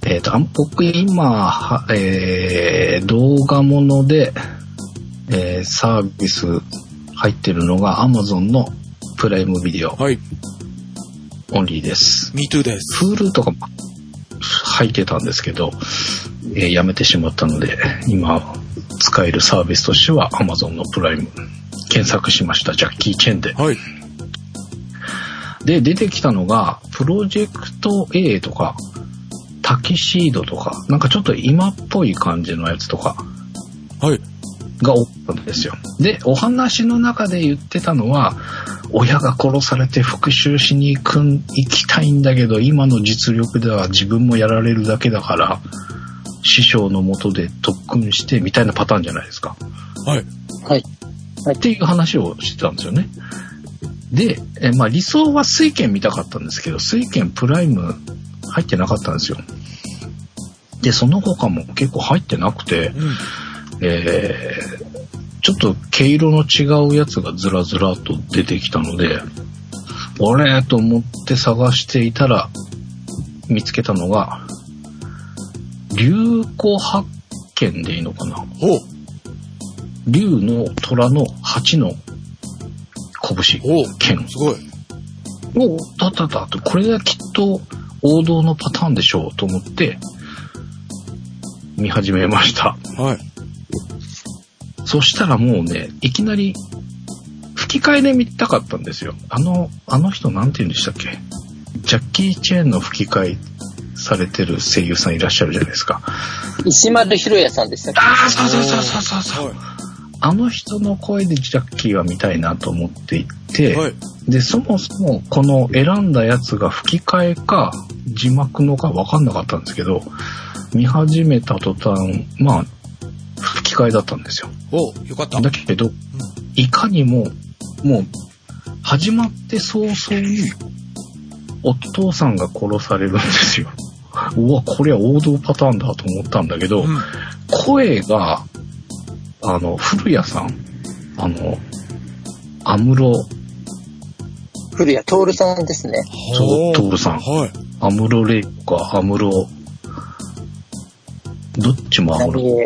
Speaker 2: えっ、と、あん僕今、はえー動画もので、えーサービス入ってるのが Amazon のプライムビデオ
Speaker 3: はい。
Speaker 2: オンリーです。
Speaker 3: me too です。
Speaker 2: Hulu とかも入ってたんですけど、えーやめてしまったので、今使えるサービスとしては Amazon のプライム検索しました。ジャッキー・チェンで。
Speaker 3: はい。
Speaker 2: で、出てきたのが、プロジェクト A とか、タキシードとか、なんかちょっと今っぽい感じのやつとか
Speaker 3: はい。
Speaker 2: が多かったんですよ。で、お話の中で言ってたのは、親が殺されて復讐しに行くん、行きたいんだけど、今の実力では自分もやられるだけだから、師匠のもとで特訓してみたいなパターンじゃないですか。
Speaker 3: はい。
Speaker 1: はい。
Speaker 2: っていう話をしてたんですよね。で、えまあ理想は水拳見たかったんですけど、水拳プライム入ってなかったんですよ。で、その他も結構入ってなくて、
Speaker 3: うん。
Speaker 2: えーちょっと毛色の違うやつがずらずらと出てきたので、あれと思って探していたら、見つけたのが、竜子発見でいいのかな？
Speaker 3: おう
Speaker 2: 竜の虎の八の拳、
Speaker 3: おう
Speaker 2: 剣
Speaker 3: すごい。
Speaker 2: おだっただって、これがきっと王道のパターンでしょうと思って、見始めました。
Speaker 3: はい。
Speaker 2: そしたらもうね、いきなり、吹き替えで見たかったんですよ。あの、あの人なんて言うんでしたっけ？ジャッキー・チェーンの吹き替えされてる声優さんいらっしゃるじゃないですか。
Speaker 1: 石丸ひろやさんでしたっけ？
Speaker 2: ああ、そうそうそうそうそう。あの人の声でジャッキーは見たいなと思っていて、
Speaker 3: はい。
Speaker 2: で、そもそもこの選んだやつが吹き替えか字幕のか分かんなかったんですけど、見始めた途端、まあ、吹き替えだったんですよ。
Speaker 3: おうよかった。
Speaker 2: だけど、いかにも、もう、始まって早々に、お父さんが殺されるんですよ。うわ、これは王道パターンだと思ったんだけど、
Speaker 3: うん。
Speaker 2: 声が、あの、古谷さん、あの、安室、
Speaker 1: 古谷徹さんですね。
Speaker 2: そう徹さん
Speaker 3: はい。
Speaker 2: 安室玲子か、安室、どっちも安室。違う違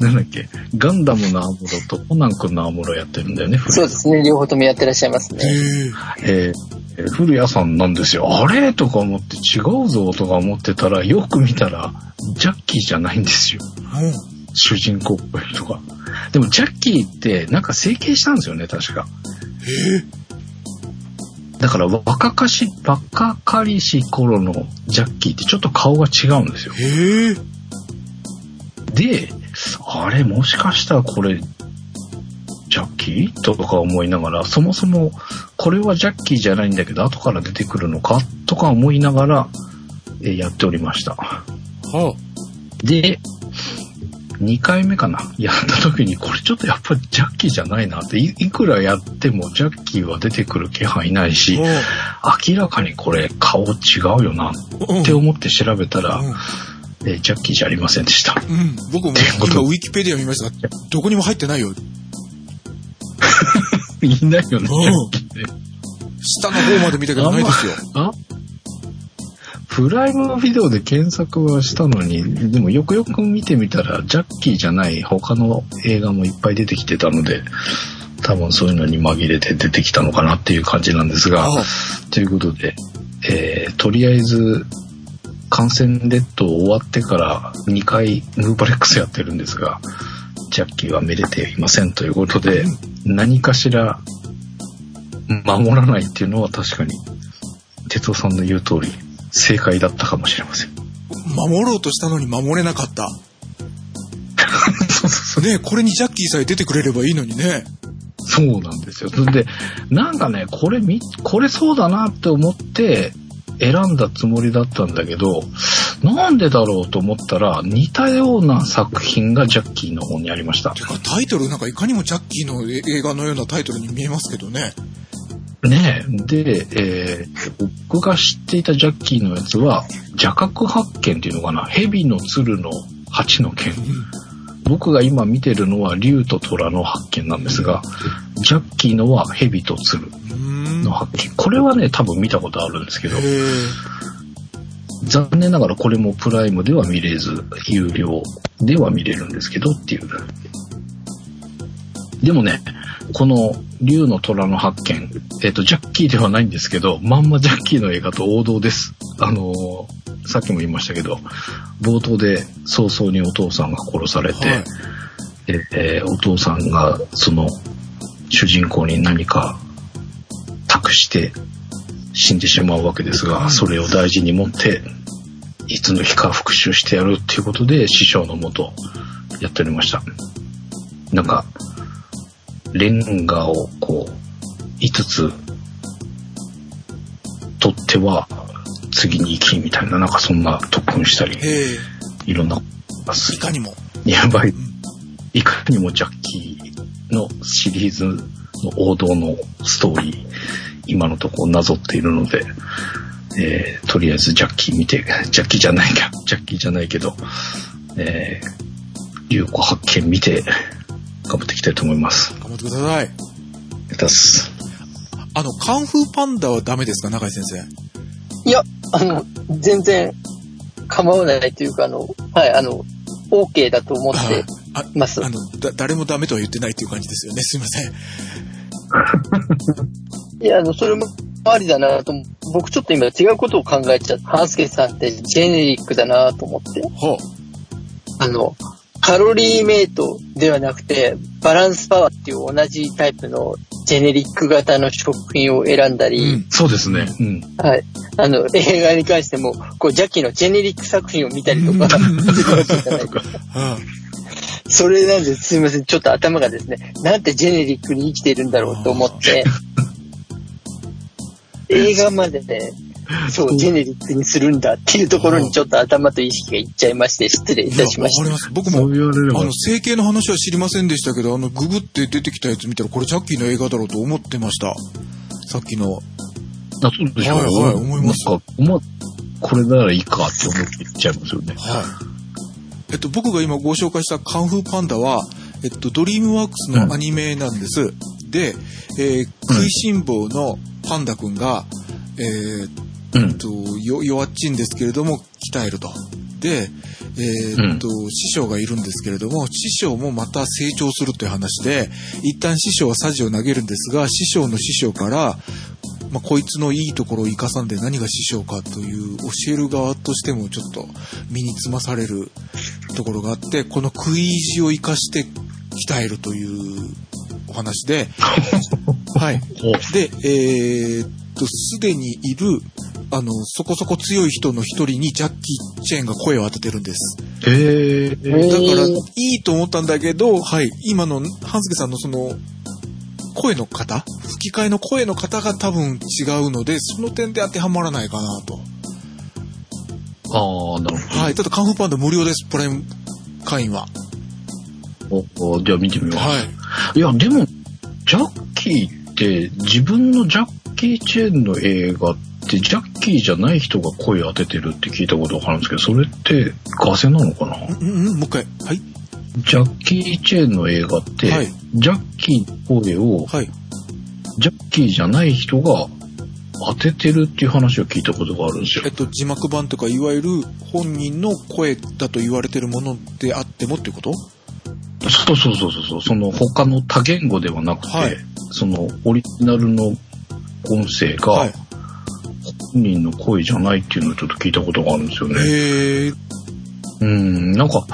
Speaker 1: 何
Speaker 2: う。なんだっけ？ガンダムの安室とコナン君の安室やってるんだよね、古谷
Speaker 1: そうですね。両方ともやってらっしゃいます
Speaker 3: へ
Speaker 1: ね。
Speaker 3: え。
Speaker 2: えーえー古谷さんなんですよ。あれ？とか思って違うぞとか思ってたら、よく見たら、ジャッキーじゃないんですよ。
Speaker 3: うん。
Speaker 2: 主人公っぽい人が。でもジャッキーってなんか整形したんですよね、確か。
Speaker 3: へえ。
Speaker 2: だから若かし、若かりし頃のジャッキーってちょっと顔が違うんですよ。
Speaker 3: へえ。
Speaker 2: で、あれもしかしたらこれ、ジャッキー？とか思いながら、そもそもこれはジャッキーじゃないんだけど、後から出てくるのか？とか思いながら、えーやっておりました。
Speaker 3: は
Speaker 2: で、2回目かな？やった時に、これちょっとやっぱりジャッキーじゃないなって、いいくらやってもジャッキーは出てくる気配ないし、
Speaker 3: あ。
Speaker 2: 明らかにこれ顔違うよな
Speaker 3: うん。
Speaker 2: って思って調べたら、
Speaker 3: うん
Speaker 2: えージャッキーじゃありませんでした。
Speaker 3: うん。僕も今ウィキペディア見ましたが、どこにも入ってないよ。
Speaker 2: いないよね。
Speaker 3: 下の方まで見たけどないですよ。
Speaker 2: あプライムビデオで検索はしたのに、でもよくよく見てみたら、ジャッキーじゃない他の映画もいっぱい出てきてたので、多分そういうのに紛れて出てきたのかなっていう感じなんですが、
Speaker 3: あ
Speaker 2: ということで、えーとりあえず、感染列島終わってから2回ムーバレックスやってるんですが、ジャッキーはめでていませんということで、何かしら守らないっていうのは確かに、哲夫さんの言う通り、正解だったかもしれません。
Speaker 3: 守ろうとしたのに守れなかった。
Speaker 2: そうそうそう。
Speaker 3: ねこれにジャッキーさえ出てくれればいいのにね。
Speaker 2: そうなんですよ。で、なんかね、これみ、これそうだなって思って選んだつもりだったんだけど、なんでだろうと思ったら、似たような作品がジャッキーの方にありました
Speaker 3: て。かタイトルなんかいかにもジャッキーの映画のようなタイトルに見えますけどね。
Speaker 2: ねえ。で、えー僕が知っていたジャッキーのやつは、邪覚発見っていうのかな蛇の鶴の八の剣。僕が今見てるのは竜と虎の発見なんですが、ジャッキーのは蛇と鶴。の発見。これはね、多分見たことあるんですけど。残念ながらこれもプライムでは見れず、有料では見れるんですけどっていう。でもね、この竜の虎の発見、えっ、と、ジャッキーではないんですけど、まんまジャッキーの映画と王道です。あのーさっきも言いましたけど、冒頭で早々にお父さんが殺されて、
Speaker 3: はい
Speaker 2: えーお父さんがその主人公に何か託して死んでしまうわけですが、それを大事に持って、いつの日か復讐してやるっていうことで師匠のもとやっておりました。なんか、レンガをこう、5つ取っては次に行きみたいな、なんかそんな特訓したり。いろんな、
Speaker 3: いかにも。
Speaker 2: やばい。いかにもジャッキーのシリーズの王道のストーリー、今のところなぞっているので、えーとりあえずジャッキー見て、ジャッキーじゃないか、ジャッキーじゃないけど、えー流行発見見て、頑張っていきたいと思います。
Speaker 3: 頑張ってください。
Speaker 2: やったっす。
Speaker 3: あの、カンフーパンダはダメですか？中井先生。
Speaker 1: いや、あの、全然構わないというか、あの、はい、あの、OK だと思ってます。
Speaker 3: あの、だ、誰もダメとは言ってないっていう感じですよね。すいません。
Speaker 1: いや、あの、それもありだなと、僕ちょっと今違うことを考えちゃった。ハンスケさんってジェネリックだなと思って。
Speaker 3: ほう。
Speaker 1: あの、カロリーメイトではなくて、バランスパワーっていう同じタイプのジェネリック型の食品を選んだり、
Speaker 3: うん。
Speaker 2: そうですね。うん。
Speaker 1: はい。あの、映画に関しても、こう、ジャッキーのジェネリック作品を見たりとか、
Speaker 3: あ
Speaker 1: それなんです、すいません。ちょっと頭がですね、なんてジェネリックに生きてるんだろうと思って、映画までね、そう、ジェネリックにするんだっていうところにちょっと頭と意識がいっちゃいまして、失礼いたしました。
Speaker 3: いやわかります。僕もあの、、整形の話は知りませんでしたけど、あの、ググって出てきたやつ見たら、これジャッキーの映画だろうと思ってました。さっきの。
Speaker 2: あ、そうでしょ
Speaker 3: はいはい思います
Speaker 2: なんか、まあ、これならいいかって思って言っちゃいますよね。
Speaker 3: はい。えっと、僕が今ご紹介したカンフーパンダは、えっと、ドリームワークスのアニメなんです。で、えー食いしん坊のパンダくんが、えーっ
Speaker 2: うん。
Speaker 3: 弱っちいんですけれども、鍛えると。で、えーっと、師匠がいるんですけれども、師匠もまた成長するという話で、一旦師匠はサジを投げるんですが、師匠の師匠から、まあ、こいつのいいところを生かさんで何が師匠かという教える側としてもちょっと身につまされるところがあって、この食い意地を生かして鍛えるというお話で、はい。
Speaker 2: お
Speaker 3: で、えーっと、すでにいる、あの、そこそこ強い人の一人にジャッキー・チェーンが声を当ててるんです。
Speaker 2: へえ。
Speaker 3: だから、いいと思ったんだけど、はい、今の、ハンスケさんのその、声の方？吹き替えの声の方が多分違うので、その点で当てはまらないかなと。
Speaker 2: ああ、なる
Speaker 3: はい、ただカンフーパンダ無料です、プライム会員は。
Speaker 2: ほど。おじゃあ見てみよう。
Speaker 3: はい。
Speaker 2: いや、でも、ジャッキー自分のジャッキー・チェーンの映画って、ジャッキーじゃない人が声当ててるって聞いたことがあるんですけど、それってガセなのかな？
Speaker 3: うんうん、もう一回。はい。
Speaker 2: ジャッキー・チェーンの映画って、
Speaker 3: はい
Speaker 2: ジャッキーの声を、
Speaker 3: はい。
Speaker 2: ジャッキーじゃない人が当ててるっていう話を聞いたことがあるんですよ
Speaker 3: えっ。と、字幕版とか、いわゆる本人の声だと言われてるものであってもっていうこと？
Speaker 2: そうそうそうそうそう、その他の多言語ではなくて、
Speaker 3: はい。
Speaker 2: そのオリジナルの音声が、
Speaker 3: はい。
Speaker 2: 本人の声じゃないっていうのをちょっと聞いたことがあるんですよね。
Speaker 3: へえ。
Speaker 2: うん、なんか、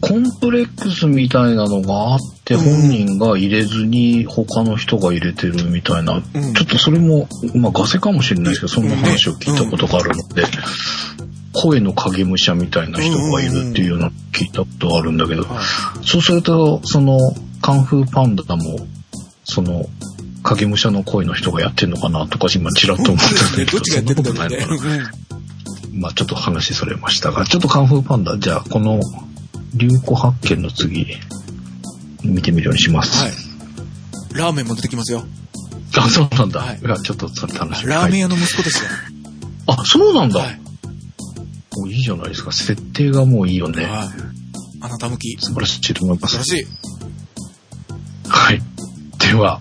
Speaker 2: コンプレックスみたいなのがあって、
Speaker 3: うん。
Speaker 2: 本人が入れずに他の人が入れてるみたいな、
Speaker 3: うん。
Speaker 2: ちょっとそれも、まあ、ガセかもしれないですけど、そんな話を聞いたことがあるので、声の影武者みたいな人がいるっていうのを聞いたことがあるんだけど、
Speaker 3: はい
Speaker 2: そうすると、その、カンフーパンダも、その、影武者の声の人がやってんのかなとか、今ちらっと思ってたんだけど、そんなことないのかな。まあちょっと話それましたが、ちょっとカンフーパンダ、じゃあこの流行発見の次、見てみるようにします。
Speaker 3: はい。ラーメンも出てきますよ。
Speaker 2: あ、そうなんだ。
Speaker 3: はい
Speaker 2: ちょっとそれ楽しみ。
Speaker 3: ラーメン
Speaker 2: はい
Speaker 3: 屋の息子ですよ。
Speaker 2: あ、そうなんだ。
Speaker 3: はい。
Speaker 2: もういいじゃないですか。設定がもういいよね。
Speaker 3: はい。あなた向き。
Speaker 2: 素晴らしいと思います。
Speaker 3: 素晴らしい。
Speaker 2: はい。では、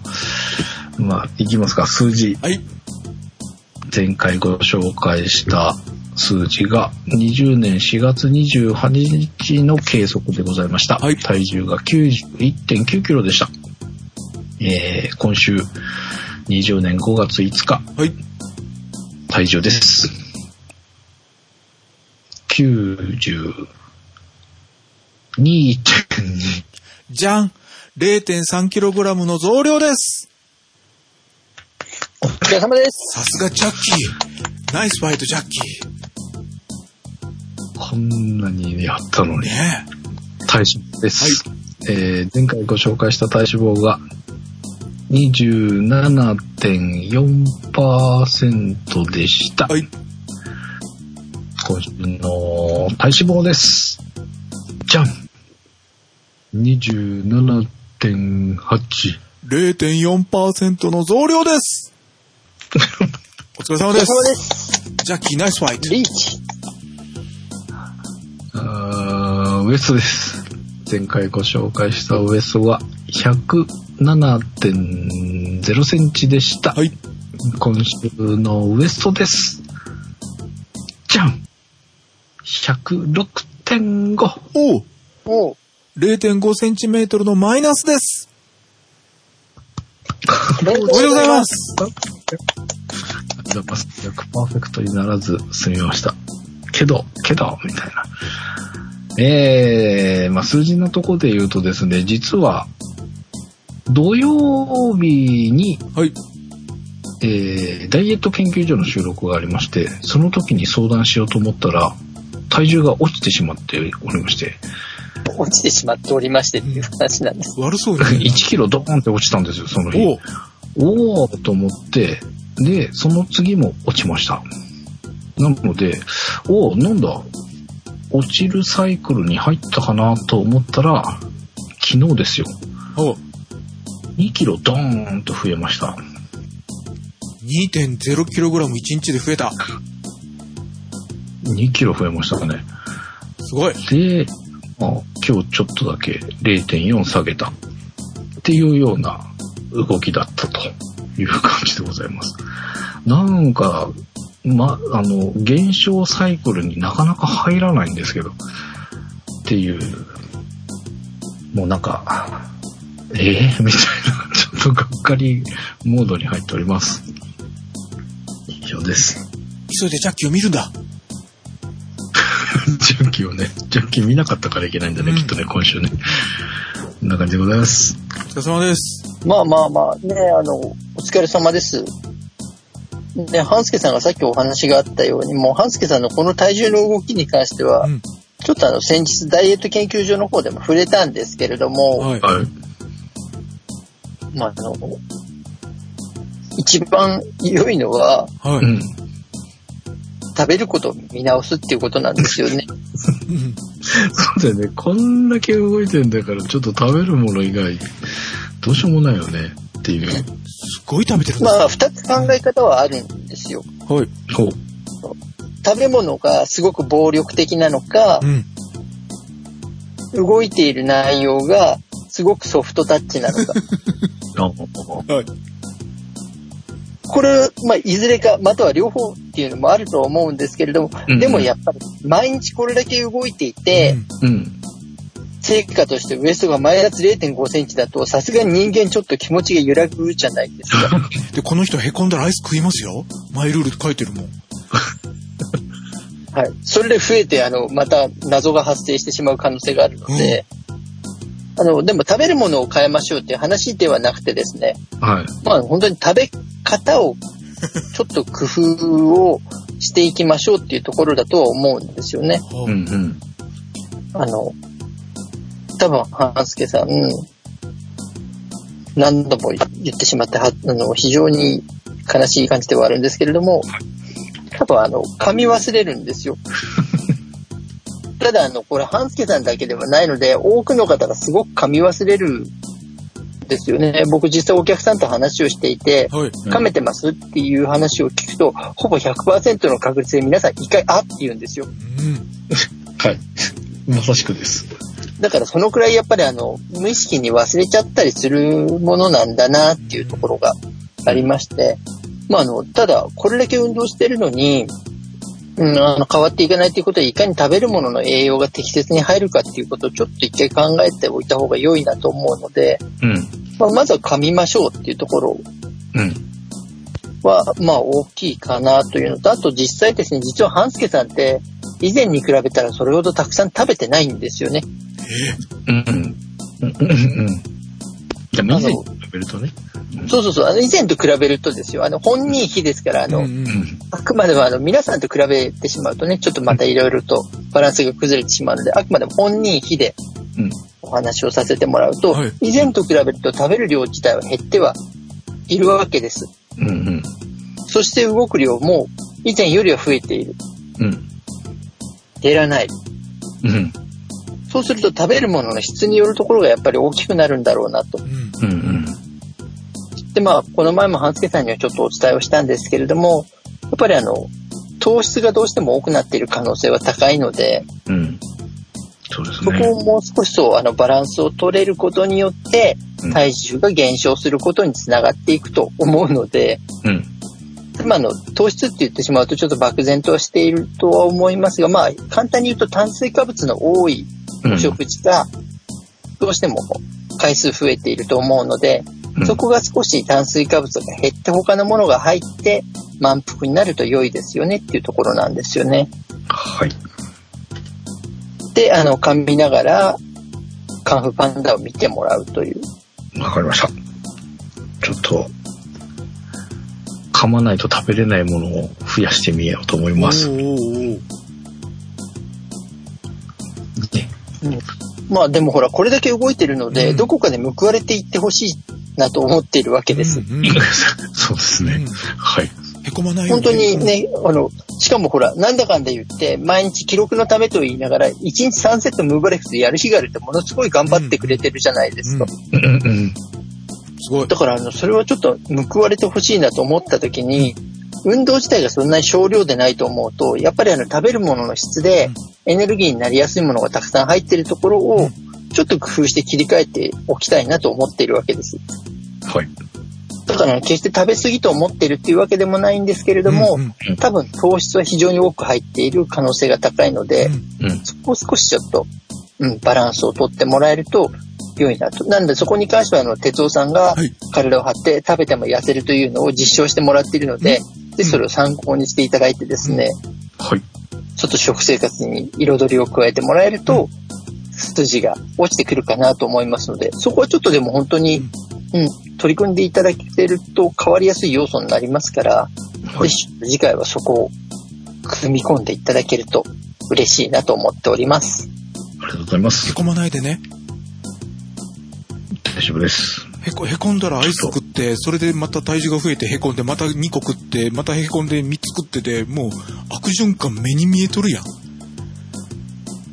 Speaker 2: まあ、いきますか。数字。
Speaker 3: はい。
Speaker 2: 前回ご紹介した数字が20年4月28日の計測でございました。
Speaker 3: はい
Speaker 2: 体重が91.9キロでした。えー、今週20年5月5日、
Speaker 3: はい。
Speaker 2: 体重です。92.2。
Speaker 3: じゃん !0.3kg の増量です
Speaker 1: お疲れ様です。
Speaker 3: さすがジャッキーナイスファイトジャッキ
Speaker 2: こんなにやったの
Speaker 3: ー
Speaker 2: に。
Speaker 3: ね
Speaker 2: 体脂肪です。えー前回ご紹介した体脂肪が27.4%でした。
Speaker 3: え。はい。
Speaker 2: 今週の体脂肪です。じゃん !27.8。
Speaker 3: 0.4%の増量ですお疲れ様
Speaker 1: お疲れ様
Speaker 3: です
Speaker 1: です。
Speaker 3: ジャッキーナイスファイト
Speaker 1: リーチ。
Speaker 2: あーウエストです。前回ご紹介したウエストは107.0センチでした。
Speaker 3: はい。
Speaker 2: 今週のウエストです。じゃん !106.5!
Speaker 3: おう
Speaker 1: おう
Speaker 3: 0.5センチメートルのマイナスです。
Speaker 1: おめで
Speaker 3: とうございます。
Speaker 2: ありがとうございます。100パーフェクトにならず済みました。けど、けど、みたいな。えー、まあ数字のところで言うとですね、実は、土曜日に、
Speaker 3: はい。
Speaker 2: えー、ダイエット研究所の収録がありまして、その時に相談しようと思ったら、体重が落ちてしまっておりまして、
Speaker 1: 落ちてしまっておりましてっていう話なんです。
Speaker 3: 悪そうに。
Speaker 2: 1キロドーンって落ちたんですよ、その日。
Speaker 3: おう
Speaker 2: おーと思って、で、その次も落ちました。なので、おーなんだ、落ちるサイクルに入ったかなと思ったら、昨日ですよ。
Speaker 3: おう
Speaker 2: 2キロドーンと増えました。
Speaker 3: 2.0kg1 日で増えた。
Speaker 2: 2キロ増えましたかね。
Speaker 3: すごい。
Speaker 2: で、まあ、今日ちょっとだけ0.4下げたっていうような動きだったという感じでございます。なんか、ま、あの、減少サイクルになかなか入らないんですけど、っていう、もうなんか、ええみたいな、ちょっとがっかりモードに入っております。以上です。
Speaker 3: 急いでジャッキーを見るんだ。
Speaker 2: ジャンキーをね、ジャンキー見なかったからいけないんだね、
Speaker 3: うん
Speaker 2: きっとね、今週ね。こんな感じでございます。
Speaker 3: お疲れ様です。
Speaker 1: まあまあまあ、ね、あの、お疲れ様です。ね、半助さんがさっきお話があったように、もう半助さんのこの体重の動きに関しては、
Speaker 3: うん。
Speaker 1: ちょっとあの、先日ダイエット研究所の方でも触れたんですけれども、
Speaker 3: はい。
Speaker 2: はい。
Speaker 1: まああの、一番良いのは、
Speaker 3: はい。
Speaker 2: うん。
Speaker 1: 食べることを見直すっていうことなんですよね。
Speaker 3: うん
Speaker 2: そうだよね。こんだけ動いてんだから、ちょっと食べるもの以外、どうしようもないよね。っていう。
Speaker 3: すごい食べてるんです
Speaker 1: まあ、二つ考え方はあるんですよ。
Speaker 3: はい。
Speaker 2: ほう。
Speaker 1: 食べ物がすごく暴力的なのか
Speaker 3: う、ん。
Speaker 1: 動いている内容がすごくソフトタッチなのか。
Speaker 2: あ
Speaker 3: はい。
Speaker 1: これ、まあ、いずれか、または両方っていうのもあると思うんですけれども、
Speaker 2: うん
Speaker 1: でもやっぱり、毎日これだけ動いていて、
Speaker 2: うん。
Speaker 1: 成果としてウエストがマイナス0.5センチだと、さすがに人間ちょっと気持ちが揺らぐじゃないですか。
Speaker 3: で、この人凹んだらアイス食いますよ。マイルールって書いてるもん。
Speaker 1: はい。それで増えて、あの、また謎が発生してしまう可能性があるので、あの、でも食べるものを変えましょうっていう話ではなくてですね、
Speaker 2: はい。
Speaker 1: まあ本当に食べ方をちょっと工夫をしていきましょうっていうところだとは思うんですよね。
Speaker 2: うんうん。
Speaker 1: あの、多分、半助さん、何度も言ってしまっては、あの、非常に悲しい感じではあるんですけれども、多分、あの、噛み忘れるんですよ。ただ、あの、これ、半助さんだけではないので、多くの方がすごく噛み忘れるんですよね。僕、実際お客さんと話をしていて、
Speaker 3: はい。
Speaker 1: 噛めてますっていう話を聞くと、ほぼ100%の確率で皆さん一回、あって言うんですよ。
Speaker 3: うん。
Speaker 2: はい。まさしくです。
Speaker 1: だからそのくらいやっぱりあの、無意識に忘れちゃったりするものなんだなっていうところがありまして、まああの、ただこれだけ運動してるのに、うん、あの変わっていかないということは、いかに食べるものの栄養が適切に入るかっていうことをちょっと一回考えておいた方が良いなと思うので、
Speaker 2: うん。
Speaker 1: まあ、まずは噛みましょうっていうところ
Speaker 2: うん。
Speaker 1: は、まあ大きいかなというのと、あと実際ですね、実は半助さんって、以前に比べたらそれほどたくさん食べてないんですよね。
Speaker 2: うんうん。うんうんうん。じゃあ、以前に比べるとね。
Speaker 1: そうそうそう、あの以前と比べるとですよ、あの本人比ですから、あの、
Speaker 3: うんう。
Speaker 2: うんん。
Speaker 1: あくまでもあの皆さんと比べてしまうとね、ちょっとまたいろいろとバランスが崩れてしまうので、あくまでも本人比で
Speaker 2: うん
Speaker 1: お話をさせてもらうと、
Speaker 3: はい
Speaker 1: 以前と比べると食べる量自体は減ってはいるわけです。
Speaker 2: うんうん。
Speaker 1: そして動く量も以前よりは増えている。
Speaker 2: うん。
Speaker 1: 減らない。
Speaker 2: うん。
Speaker 1: そうすると食べるものの質によるところがやっぱり大きくなるんだろうなと。
Speaker 3: うん。
Speaker 2: うんうん。
Speaker 1: で、まあ、この前も半助さんにはちょっとお伝えをしたんですけれども、やっぱりあの、糖質がどうしても多くなっている可能性は高いので、
Speaker 2: うん。
Speaker 1: そ
Speaker 2: そうですね。
Speaker 1: こをもう少しそう、あの、バランスを取れることによって
Speaker 2: うん、
Speaker 1: 体重が減少することにつながっていくと思うので、
Speaker 2: うん。
Speaker 1: 今の糖質って言ってしまうとちょっと漠然とはしているとは思いますが、まあ、簡単に言うと炭水化物の多い食事が、どうしても回数増えていると思うので、
Speaker 2: うん
Speaker 1: そこが少し炭水化物が減って他のものが入って満腹になると良いですよねっていうところなんですよね。
Speaker 2: はい。
Speaker 1: で、あの、噛みながら、カンフーパンダを見てもらうという。
Speaker 2: わかりました。ちょっと、噛まないと食べれないものを増やしてみようと思います。
Speaker 3: おーおーおー
Speaker 2: ね
Speaker 1: まあでもほら、これだけ動いてるので、
Speaker 3: うん
Speaker 1: どこかで報われていってほしいなと思っているわけです。
Speaker 3: うんうん
Speaker 2: そうですね。はい。
Speaker 3: へこまないよ
Speaker 1: 本当に。ね、あの、しかもほら、なんだかんだ言って、毎日記録のためと言いながら、1日3セットムーバレックスやる日があるってものすごい頑張ってくれてるじゃないですか。
Speaker 3: うん
Speaker 2: うんうん。
Speaker 3: すごい。
Speaker 1: だから、あの、それはちょっと報われてほしいなと思った時に、運動自体がそんなに少量でないと思うと、やっぱりあの、食べるものの質で、エネルギーになりやすいものがたくさん入ってるところを、ちょっと工夫して切り替えておきたいなと思っているわけです。
Speaker 2: はい。
Speaker 1: だから、決して食べ過ぎと思ってるっていうわけでもないんですけれども、
Speaker 3: うんうん
Speaker 1: 多分糖質は非常に多く入っている可能性が高いので、
Speaker 3: うん
Speaker 2: うん。
Speaker 1: そこを少しちょっと、うん、バランスをとってもらえると良いなと。なのでそこに関しては、あの、哲夫さんが
Speaker 3: はい
Speaker 1: 体を張って食べても痩せるというのを実証してもらっているので、で、それを参考にしていただいてですね、
Speaker 2: はい。
Speaker 1: ちょっと食生活に彩りを加えてもらえると、筋が落ちてくるかなと思いますので、そこはちょっとでも本当に、うん、取り組んでいただけると変わりやすい要素になりますから、
Speaker 2: はい
Speaker 1: ぜひ次回はそこを組み込んでいただけると嬉しいなと思っております。
Speaker 2: ありがとうございます
Speaker 3: へ。こまないでね。
Speaker 2: 大丈夫です。
Speaker 3: へこ、へこんだらアイス食って、それでまた体重が増えてへこんで、また2個食って、またへこんで3つ食ってて、もう悪循環目に見えとるやん。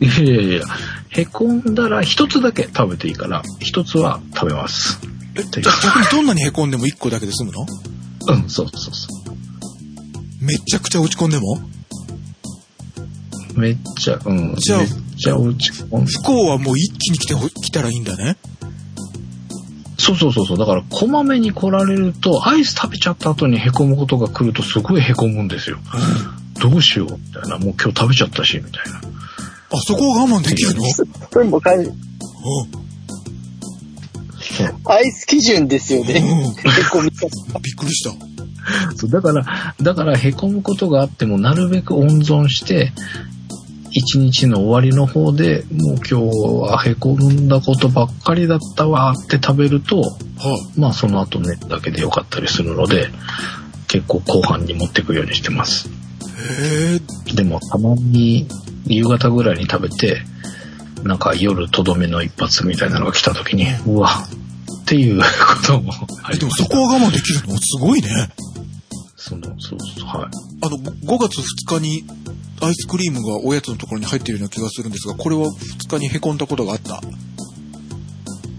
Speaker 2: いやいやいや、へこんだら一つだけ食べていいから、一つは食べます。
Speaker 3: え、じゃあ逆にどんなにへこんでも1個だけで済むの？
Speaker 2: うん、そうそうそ
Speaker 3: めちゃくちゃ落ち込んでも？
Speaker 2: う。めっちゃ、うん。
Speaker 3: じゃあ
Speaker 2: めっちゃ落ち込ん
Speaker 3: 不幸はもう一気に来てほ、来たらいいんだね。
Speaker 2: そうそうそうそう。だから、こまめに来られると、アイス食べちゃった後に凹むことが来るとすごい凹むんですよ。どうしようみたいな。もう今日食べちゃったし、みたいな。
Speaker 3: あ、そこを我慢できるの？
Speaker 1: それも。アイス基準ですよね。
Speaker 3: うん
Speaker 1: 結構見た
Speaker 3: うんびっくりした。
Speaker 2: そうだから、だから凹むことがあっても、なるべく温存して、一日の終わりの方で、もう今日は凹んだことばっかりだったわって食べると、
Speaker 3: は
Speaker 2: まあその後寝るだけでよかったりするので、結構後半に持っていくようにしてます。でもたまに夕方ぐらいに食べて、なんか夜とどめの一発みたいなのが来た時に、うわ、っていうことも
Speaker 3: でもそこは我慢できるの？すごいね。
Speaker 2: その、そうそう、はい。
Speaker 3: あの、5月2日にアイスクリームがおやつのところに入ってるような気がするんですが、これは2日に凹んだことがあった？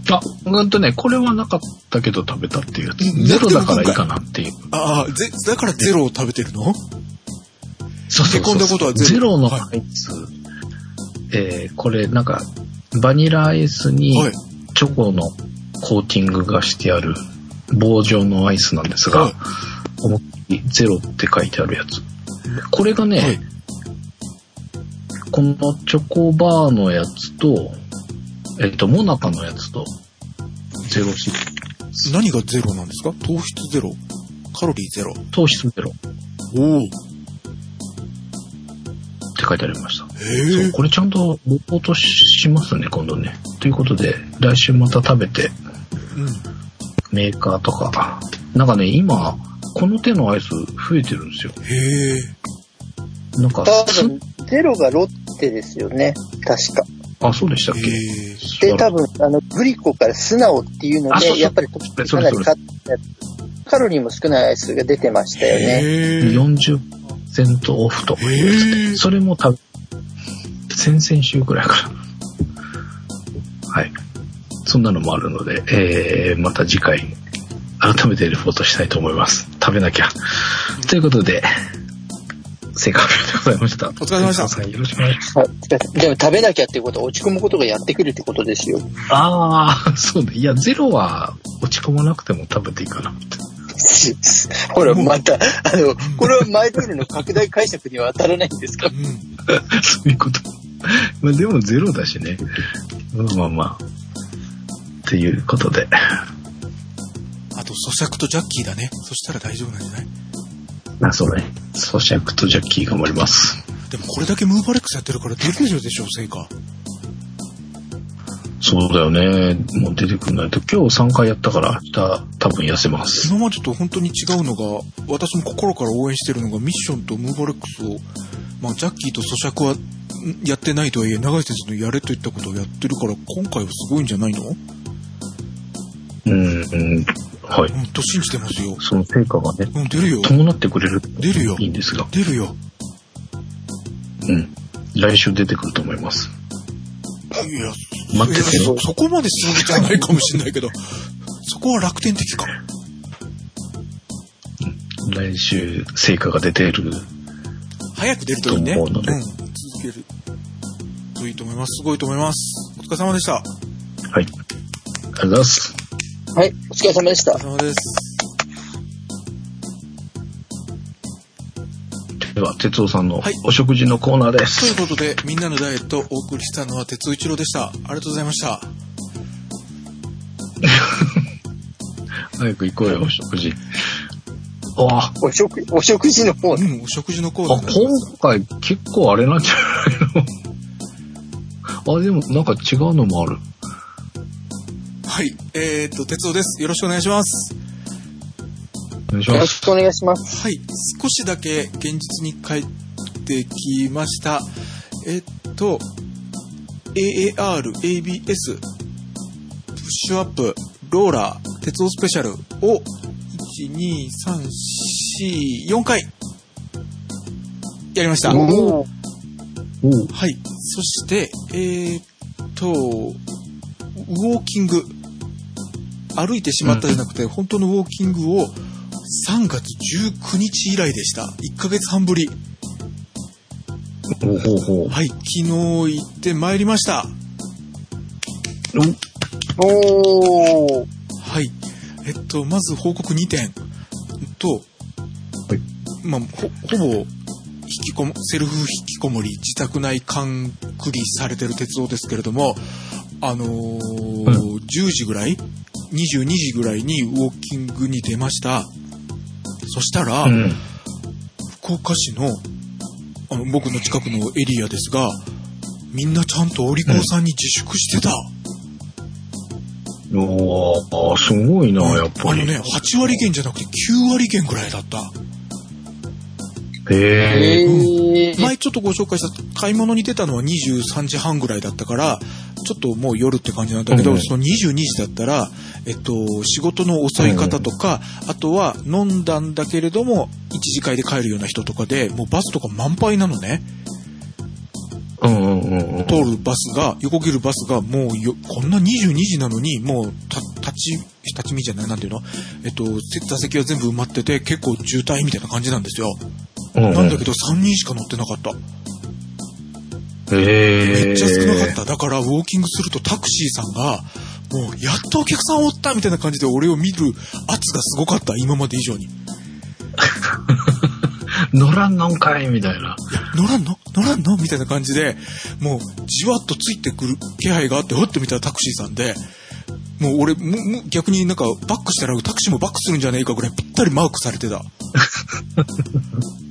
Speaker 2: あ、うんとね、これはなかったけど食べたっていうやつ。
Speaker 3: うん
Speaker 2: ゼロだからい？いかなっていう。
Speaker 3: ああ、ぜ、だからゼロを食べてるの？
Speaker 2: そう
Speaker 3: へこんだことはゼロ
Speaker 2: ゼロの
Speaker 3: はい
Speaker 2: アイス。えーこれなんか、バニラアイスに
Speaker 3: はい。
Speaker 2: チョコのコーティングがしてある棒状のアイスなんですが、
Speaker 3: はい
Speaker 2: ゼロって書いてあるやつ。これがね、
Speaker 3: はい
Speaker 2: このチョコバーのやつと、えっと、モナカのやつと、ゼロシ
Speaker 3: 何がゼロなんですか？糖質ゼロカロリーゼロ
Speaker 2: 糖質ゼロっ
Speaker 3: おお。へ
Speaker 2: て書いてありました。
Speaker 3: え。
Speaker 2: これちゃんとレポートしますね、今度ね。ということで、来週また食べて、
Speaker 3: うん。
Speaker 2: メーカーとか。なんかね、今、この手のアイス増えてるんですよ。
Speaker 3: へえ。
Speaker 2: なんか、
Speaker 1: 多
Speaker 2: す
Speaker 1: 分、ゼロがロッテですよね。確か。
Speaker 2: あ、そうでしたっけ？
Speaker 1: で、多分、あの、グリコから素直っていうので、
Speaker 2: あそうそう
Speaker 1: やっぱりかなりカカロリーも少ないアイスが出てましたよね。
Speaker 3: へえ。
Speaker 2: 40%オフとそれも多分、先々週くらいから。はい。そんなのもあるので、えー、また次回、改めてレポートしたいと思います。食べなきゃ。ということで、成果発表でございました。お
Speaker 3: 疲れ様でした
Speaker 2: さんよろしくお願いします。
Speaker 1: はい。でも食べなきゃってことは落ち込むことがやってくるってことですよ。
Speaker 2: ああ、そうね。いや、ゼロは落ち込まなくても食べていいかなって。
Speaker 1: ほら、また、あの、これはマイルールの拡大解釈には当たらないんですか？
Speaker 3: うん。
Speaker 2: そういうこと。まあでもゼロだしね。まあまあまあ。っていうことで。
Speaker 3: あと、咀嚼とジャッキーだね。そしたら大丈夫なんじゃない？
Speaker 2: まあそうね。咀嚼とジャッキー頑張ります。
Speaker 3: でもこれだけムーバレックスやってるから出るでしょ成果。
Speaker 2: そうだよね。もう出てくんないと。今日3回やったから明日多分痩せます。
Speaker 3: 今までと本当に違うのが、私も心から応援してるのが、ミッションとムーバレックスを、まあ、ジャッキーと咀嚼はんやってないとはいえ、長井先生のやれといったことをやってるから、今回はすごいんじゃないの？
Speaker 2: うん、うん。はい。
Speaker 3: うん、と信じてますよ。
Speaker 2: その成果がね、
Speaker 3: うん、出るよ。
Speaker 2: 伴ってくれると
Speaker 3: 出るよ
Speaker 2: いいんですが。
Speaker 3: 出るよ。
Speaker 2: うん。来週出てくると思います。
Speaker 3: いや、
Speaker 2: 待ってて
Speaker 3: いやそそこまですぐじゃないかもしれないけど、そこは楽天的か。
Speaker 2: 来週成果が出てる。
Speaker 3: 早く出るといいね。うん、
Speaker 2: と思うので
Speaker 3: 続けるといいと思います。すごいと思います。お疲れ様でした。
Speaker 2: はい。ありがとうございます。
Speaker 1: はい、お疲れ様でした
Speaker 3: お。疲れ様です。
Speaker 2: では、哲夫さんの
Speaker 3: はい
Speaker 2: お食事のコーナーで
Speaker 3: という
Speaker 2: す。
Speaker 3: ことで、みんなのダイエットをお送りしたのは鉄尾一郎でした。ありがとうございました。
Speaker 2: 早く行こうよ、お食事。あ
Speaker 1: お食、お食事の方
Speaker 3: う、ん、お食事のコー
Speaker 2: あ、
Speaker 3: ナー
Speaker 2: 今回結構あれなんじゃないの？あ、でもなんか違うのもある。
Speaker 3: はい。えー、っと、鉄尾です。よろしくお願いします。
Speaker 1: よ。ろしくお願いします。
Speaker 3: はい。少しだけ現実に帰ってきました。えっと、AAR、ABS、プッシュアップ、ローラー、鉄道スペシャルを、1、2、3、4、4回、やりました。はい。そして、えーっと、ウォーキング。歩いてしまったじゃなくて、本当のウォーキングを3月19日以来でした。1ヶ月半ぶり。
Speaker 2: ほうほうほう。
Speaker 3: はい。昨日行ってまいりました。
Speaker 1: おー。
Speaker 3: はい。えっと、まず報告2点と、
Speaker 2: はい
Speaker 3: まあ、ほ、ほぼ、引きこも、セルフ引きこもり、自宅内隔離されてる鉄道ですけれども、あのー10時ぐらい ?22 時ぐらいにウォーキングに出ました。そしたら、
Speaker 2: うん。
Speaker 3: 福岡市の、あの、僕の近くのエリアですが、みんなちゃんとお利口さんに自粛してた。
Speaker 2: おーあ、すごいな、やっぱり。
Speaker 3: あのね、8割減じゃなくて9割減ぐらいだった。
Speaker 2: へえ。
Speaker 1: えー。
Speaker 3: 前ちょっとご紹介した買い物に出たのは23時半ぐらいだったから、ちょっともう夜って感じなんだけど、
Speaker 2: うん
Speaker 3: その22時だったら、えっと、仕事の遅い方とか、あとは飲んだんだけれども、一時会で帰るような人とかで、もうバスとか満杯なのね。
Speaker 2: うんうんうんうん。
Speaker 3: 通るバスが、横切るバスがもうよ、こんな22時なのに、もう、た、立ち、立ち見じゃない、なんていうの？えっと、座席は全部埋まってて、結構渋滞みたいな感じなんですよ。
Speaker 2: うんうん
Speaker 3: なんだけど、3人しか乗ってなかった。めっちゃ少なかった。だから、ウォーキングするとタクシーさんが、もう、やっとお客さんおったみたいな感じで俺を見る圧がすごかった。今まで以上に。い
Speaker 2: 乗らんのんかいみたいな。
Speaker 3: や、乗らんの？乗らんの？みたいな感じで、もう、じわっとついてくる気配があって、ふって見たらタクシーさんで、もう俺、むむ逆になんか、バックしたらタクシーもバックするんじゃねえかぐらいぴったりマークされてた。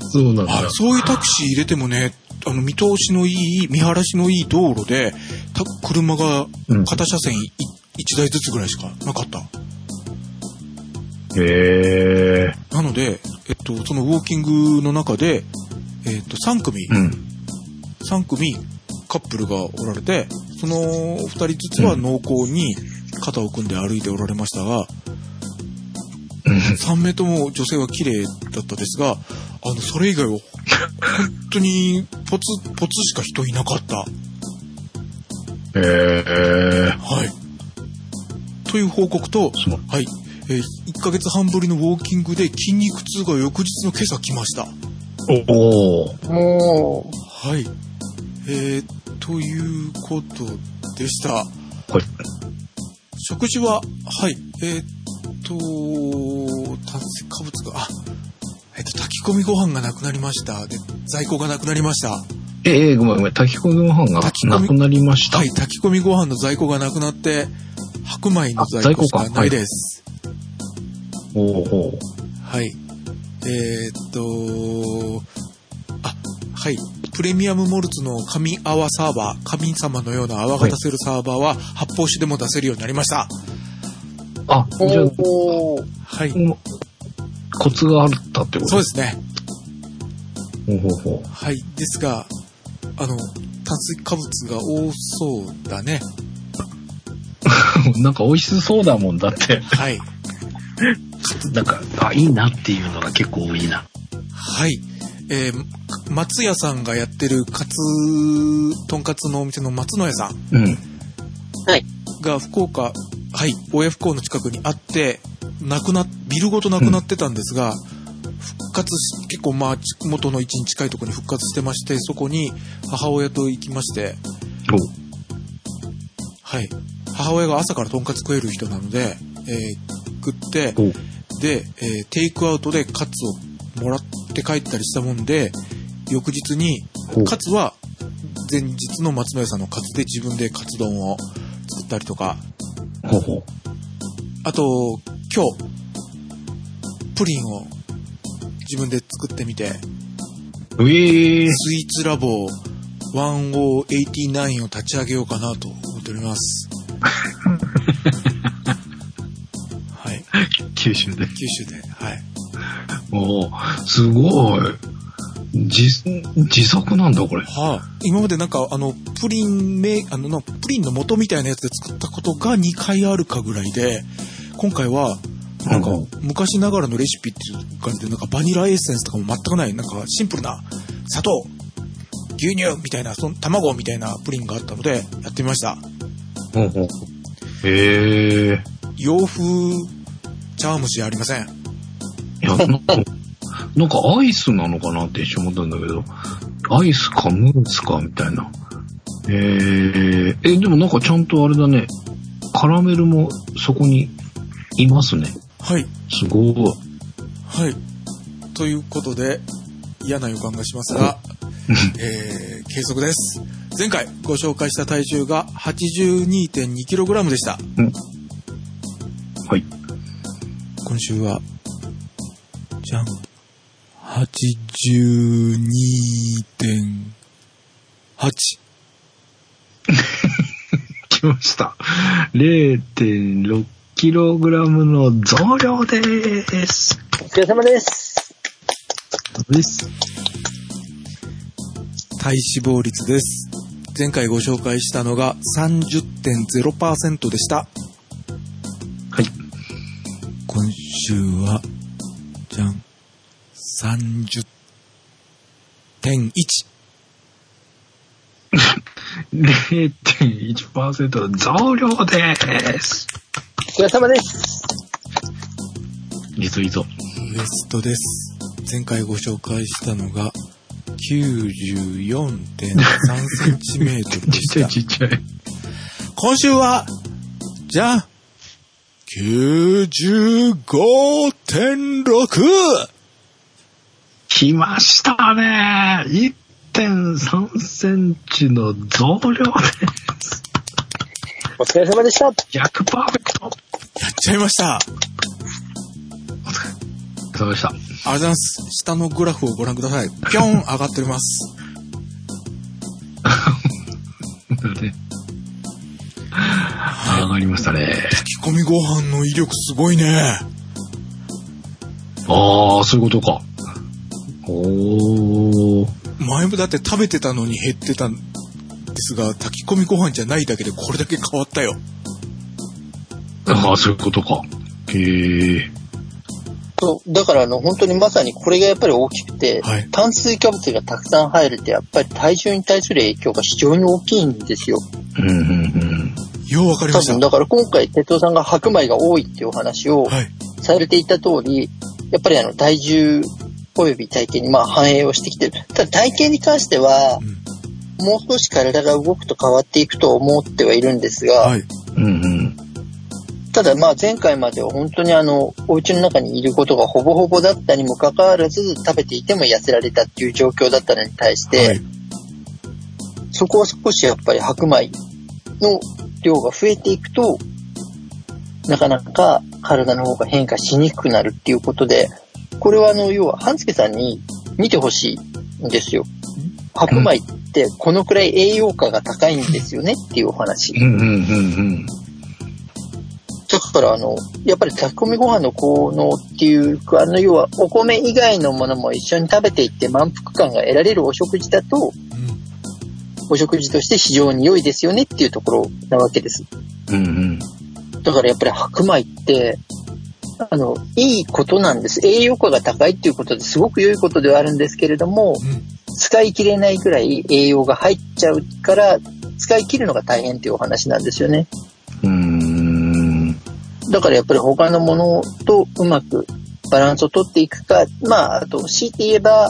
Speaker 2: そうなんだ。
Speaker 3: あそういうタクシー入れてもね、あの、見通しのいい、見晴らしのいい道路で、た車が
Speaker 2: うん
Speaker 3: 片車線い1台ずつぐらいしかなかった。
Speaker 2: へえ。
Speaker 3: なので、えっと、そのウォーキングの中で、えっと、3組、
Speaker 2: うん。
Speaker 3: 3組カップルがおられて、その2人ずつは濃厚に肩を組んで歩いておられましたが、
Speaker 2: うん
Speaker 3: 3名とも女性は綺麗だったですが、あの、それ以外は、本当にポツ、ポツしか人いなかった。
Speaker 2: へえ。
Speaker 3: はい。という報告と、はい。えー1ヶ月半ぶりのウォーキングで筋肉痛が翌日の今朝来ました。
Speaker 2: おお。
Speaker 1: も
Speaker 3: はい。えー、ということでした。
Speaker 2: はい。
Speaker 3: 食事は、はい、えーっと、炭水化物が、あ、炊き込みご飯がなくなりました。で、在庫がなくなりました。
Speaker 2: ええごめんごめん。炊き込みご飯が
Speaker 3: 炊き込み
Speaker 2: なくなりました。
Speaker 3: はい、炊き込みご飯の在庫がなくなって、白米の在庫しかないです。
Speaker 2: おお。
Speaker 3: はい。えーっと、あ、はい。プレミアムモルツの神泡サーバー、神様のような泡が出せるサーバーは発泡酒でも出せるようになりました。
Speaker 2: あ、
Speaker 1: う、
Speaker 2: じゃあ、
Speaker 1: おー
Speaker 3: はい。
Speaker 2: うんコツがあったってこと？
Speaker 3: そうですね。
Speaker 2: ほうほうほう。
Speaker 3: はい。ですが、あの、炭水化物が多そうだね。
Speaker 2: なんか美味しそうだもんだって。
Speaker 3: はい。
Speaker 2: なんか、あ、いいなっていうのが結構多いな。
Speaker 3: はい。えー松屋さんがやってるカツ、とんかつのお店の松野屋さん
Speaker 2: うん。
Speaker 3: が福岡、はい、親不孝の近くにあって、なくな、ビルごとなくなってたんですが、復活し、結構まあ、元の位置に近いところに復活してまして、そこに母親と行きまして、
Speaker 2: お
Speaker 3: はい。母親が朝からとんかつ食える人なので、えー食って、
Speaker 2: お
Speaker 3: で、えーテイクアウトでカツをもらって帰ったりしたもんで、翌日に
Speaker 2: お、
Speaker 3: カツは前日の松野屋さんのカツで自分でカツ丼を作ったりとか。あと、今日、プリンを自分で作ってみて、
Speaker 2: うえー。
Speaker 3: スイーツラボ1089を立ち上げようかなと思っております。はい。
Speaker 2: 九州で。
Speaker 3: 九州で。はい。
Speaker 2: おーすごい。自、自作なんだ、これ。
Speaker 3: はい、今までなんか、あの、プリンめ、あの、なプリンの元みたいなやつで作ったことが2回あるかぐらいで、今回は、なんか
Speaker 2: うん、
Speaker 3: 昔ながらのレシピっていう感じで、なんかバニラエッセンスとかも全くない、なんかシンプルな砂糖、牛乳みたいな、その卵みたいなプリンがあったので、やってみました。
Speaker 2: ほうほう。へえ。
Speaker 3: 洋風茶碗蒸しありません。
Speaker 2: いや、なんか、なんかアイスなのかなって一瞬思ったんだけど、アイスかムースかみたいな。えー、え、でもなんかちゃんとあれだね、カラメルもそこにいますね。
Speaker 3: はい。
Speaker 2: すごい。
Speaker 3: はい。ということで、嫌な予感がしますが、えー、計測です。前回ご紹介した体重が 82.2kg でした。
Speaker 2: はい。
Speaker 3: 今週は、じゃん。82.8。
Speaker 2: 来ました。0.6kg の増量です。
Speaker 1: お疲れ様です。
Speaker 2: です。
Speaker 3: 体脂肪率です。前回ご紹介したのが30.0%でした。
Speaker 2: はい。
Speaker 3: 今週は、じゃん、30.1。
Speaker 2: 0.1%の増量です。
Speaker 1: お疲れ様です。
Speaker 2: いいぞいいぞ。
Speaker 3: ウエストです。前回ご紹介したのが94.3センチメートルで
Speaker 2: ちっちゃい。ちっちゃい。
Speaker 3: 今週は、じゃあ、95.6!
Speaker 2: 来ましたね。1.3センチの増量です。
Speaker 1: お疲れ様でした。
Speaker 2: 逆パーフェクト。
Speaker 3: やっちゃいました。あり
Speaker 2: そうでした。
Speaker 3: がとうございます。下のグラフをご覧ください。ぴょん上がっております。
Speaker 2: ね 上がりましたね。
Speaker 3: 炊き込みご飯の威力すごいね。
Speaker 2: ああ、そういうことか。おー。
Speaker 3: 前もだって食べてたのに減ってたんですが、炊き込みご飯じゃないだけでこれだけ変わったよ。
Speaker 2: ああ、そういうことか。へえ。
Speaker 1: そう、だからあの、本当にまさにこれがやっぱり大きくて、
Speaker 3: はい
Speaker 1: 炭水化物がたくさん入るってやっぱり体重に対する影響が非常に大きいんですよ。
Speaker 2: うんうんうん。
Speaker 3: ようわかりました。
Speaker 1: 多分、だから今回、哲夫さんが白米が多いっていうお話を
Speaker 3: はい。
Speaker 1: されていた通り、やっぱりあの、体重及び体型にまあ反映をしてきてる。ただ体型に関しては
Speaker 3: う、ん。
Speaker 1: もう少し体が動くと変わっていくと思ってはいるんですが、
Speaker 3: はい。
Speaker 2: うんうん。
Speaker 1: ただまあ前回までは本当にあの、お家の中にいることがほぼほぼだったにもかかわらず食べていても痩せられたっていう状況だったのに対して、
Speaker 3: はい。
Speaker 1: そこは少しやっぱり白米の量が増えていくと、なかなか体の方が変化しにくくなるっていうことで、これはあの、要は、半助さんに見てほしいんですよ。白米ってこのくらい栄養価が高いんですよねっていうお話。
Speaker 2: うんうんうん
Speaker 1: だからあの、やっぱり炊き込みご飯の効能っていうか、あの、要はお米以外のものも一緒に食べていって満腹感が得られるお食事だと、
Speaker 3: うん。
Speaker 1: お食事として非常に良いですよねっていうところなわけです。
Speaker 2: うん。うん
Speaker 1: だからやっぱり白米って、あの、いいことなんです。栄養価が高いっていうことですごく良いことではあるんですけれども、
Speaker 3: うん。
Speaker 1: 使い切れないぐらい栄養が入っちゃうから、使い切るのが大変っていうお話なんですよね。
Speaker 2: うん。うん。
Speaker 1: だからやっぱり他のものとうまくバランスをとっていくか、まあ、あと、強いて言えば、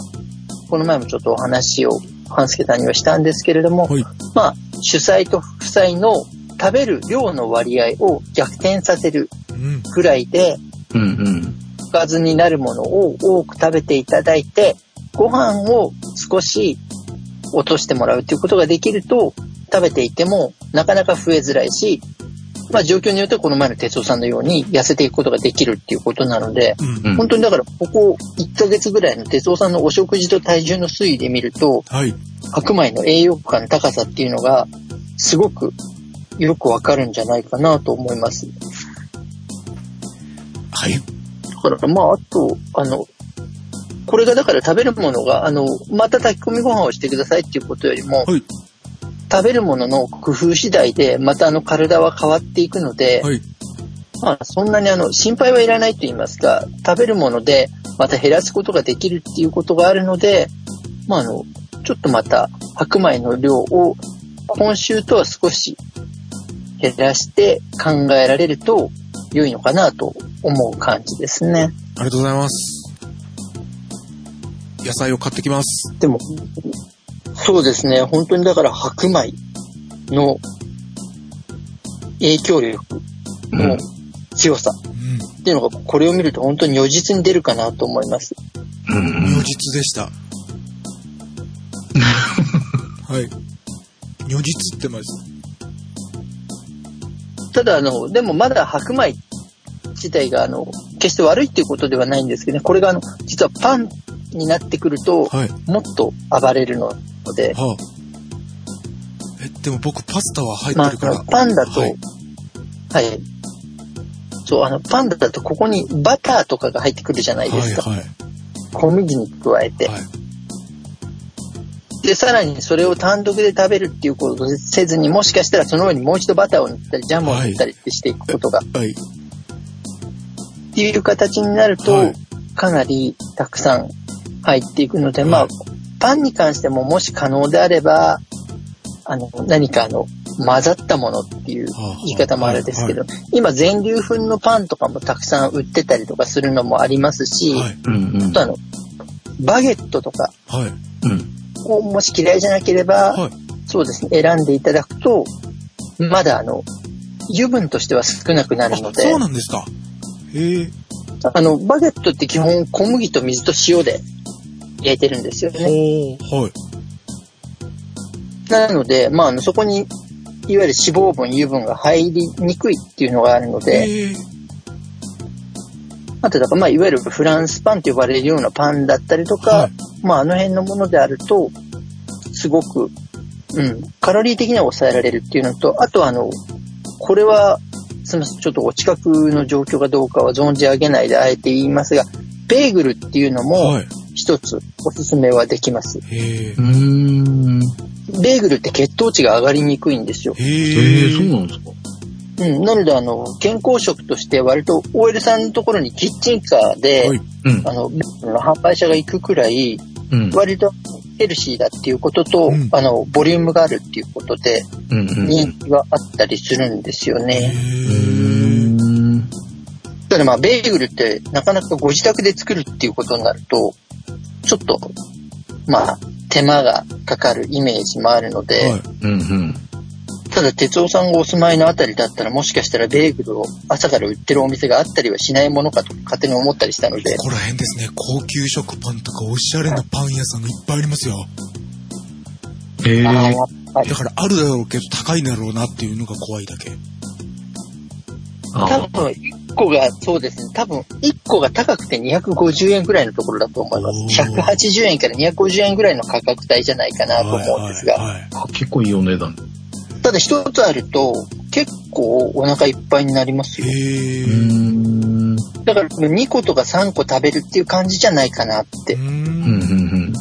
Speaker 1: この前もちょっとお話を、半助さんにはしたんですけれども、
Speaker 3: はい。
Speaker 1: まあ、主菜と副菜の食べる量の割合を逆転させる
Speaker 3: うん。
Speaker 1: ぐらいで、
Speaker 2: うんうん。
Speaker 1: おかずになるものを多く食べていただいて、ご飯を少し落としてもらうということができると、食べていてもなかなか増えづらいし、まあ状況によってはこの前の哲夫さんのように痩せていくことができるっていうことなので、
Speaker 3: うん。
Speaker 2: うん
Speaker 1: 本当にだからここ1ヶ月ぐらいの哲夫さんのお食事と体重の推移で見ると、
Speaker 3: はい。
Speaker 1: 白米の栄養価の高さっていうのがすごくよくわかるんじゃないかなと思います。
Speaker 3: はい。
Speaker 1: だから、まあ、あと、あの、これがだから食べるものが、あの、また炊き込みご飯をしてくださいっていうことよりも、
Speaker 3: はい
Speaker 1: 食べるものの工夫次第で、またあの体は変わっていくので、
Speaker 3: はい。
Speaker 1: まあ、そんなにあの、心配はいらないと言いますか、食べるものでまた減らすことができるっていうことがあるので、まあ、あの、ちょっとまた白米の量を今週とは少し減らして考えられると良いのかなと思う感じですね。
Speaker 3: ありがとうございます。野菜を買ってきます。
Speaker 1: でも、そうですね、本当にだから白米の影響力の強さ
Speaker 3: うん。
Speaker 1: っていうのが、これを見ると本当に如実に出るかなと思います。
Speaker 2: うん
Speaker 3: 如実でした。はい。如実ってます。
Speaker 1: ただ、あの、でもまだ白米自体が、あの、決して悪いっていうことではないんですけどね、これが、あの、実はパンになってくると、
Speaker 3: はい。
Speaker 1: もっと暴れるので、
Speaker 3: はあ。え、でも僕パスタは入っ
Speaker 1: まあ
Speaker 3: てるから。、
Speaker 1: パンだと、
Speaker 3: は
Speaker 1: はいい。そう、あの、パンだとここにバターとかが入ってくるじゃないですか。
Speaker 3: はいはい。
Speaker 1: 小麦に加えて。
Speaker 3: はい。
Speaker 1: で、さらにそれを単独で食べるっていうことをせずに、もしかしたらその上にもう一度バターを塗ったり、ジャムを塗ったりってしていくことが、
Speaker 3: はい。
Speaker 1: っていう形になると、
Speaker 3: はい
Speaker 1: かなりたくさん入っていくので、まあ
Speaker 3: はい、
Speaker 1: パンに関してももし可能であれば、あの、何かあの、混ざったものっていう
Speaker 3: はあ
Speaker 1: 言い方もあるんですけど、今全粒粉のパンとかもたくさん売ってたりとかするのもありますし、あとあの、バゲットとかをもし嫌いじゃなければ、
Speaker 3: はい。
Speaker 1: そうですね、選んでいただくと、まだあの、油分としては少なくな
Speaker 3: あ、
Speaker 1: るので、
Speaker 3: そうなんですか。へえ。
Speaker 1: あの、バゲットって基本小麦と水と塩で焼いてるんですよね。
Speaker 3: はい。
Speaker 1: なので、まあ、そこに、いわゆる脂肪分、油分が入りにくいっていうのがあるので。あと、だから、まあ、いわゆるフランスパンと呼ばれるようなパンだったりとか、
Speaker 3: はい
Speaker 1: まあ、あの辺のものであると、すごく、うん、カロリー的には抑えられるっていうのと、あと、あの、これは、すみません、ちょっとお近くの状況がどうかは存じ上げないであえて言いますが、ベーグルっていうのも
Speaker 3: はい。
Speaker 1: 一つおすすめはできます。
Speaker 3: へえ
Speaker 2: う。ん。
Speaker 1: ベーグルって血糖値が上がりにくいんですよ。
Speaker 3: へ
Speaker 2: ええ、
Speaker 3: え。
Speaker 2: そうなんですか。
Speaker 1: うん、なので、あの、健康食として割と OL さんのところにキッチンカーで、
Speaker 3: はい。
Speaker 2: うん。
Speaker 1: あの、ベーグルの販売者が行くくらい、
Speaker 2: うん。
Speaker 1: 割とヘルシーだっていうことと、
Speaker 3: うん
Speaker 1: あの、ボリュームがあるっていうことで、
Speaker 2: うんうん。
Speaker 1: 人気があったりするんですよ
Speaker 3: へ
Speaker 1: ね。
Speaker 3: ー
Speaker 2: うん。
Speaker 1: ただまあ、ベーグルってなかなかご自宅で作るっていうことになると、ちょっと、まあ、手間がかかるイメージもあるので、
Speaker 3: はい。
Speaker 2: うんうん。
Speaker 1: ただ哲夫さんがお住まいのあたりだったらもしかしたらベーグルを朝から売ってるお店があったりはしないものかと勝手に思ったりしたので
Speaker 3: こ、こら辺ですね、高級食パンとかおしゃれなパン屋さんがいっぱいありますよ。
Speaker 2: ええ
Speaker 1: ああ、やっぱり
Speaker 3: だからあるだろうけど高いんだろうなっていうのが怖いだけ。
Speaker 1: 多
Speaker 2: あ
Speaker 1: 分1個がそうですね、多分1個が高くて250円ぐらいのところだと思います。
Speaker 3: おー
Speaker 1: 180円から250円ぐらいの価格帯じゃないかなと思うんですが、
Speaker 3: はいはいはい
Speaker 2: あ結構いいお値段。
Speaker 1: ただ一つあると結構お腹いっぱいになりますよ。だから2個とか3個食べるっていう感じじゃないかなって
Speaker 3: う。
Speaker 2: うんうん
Speaker 3: ん。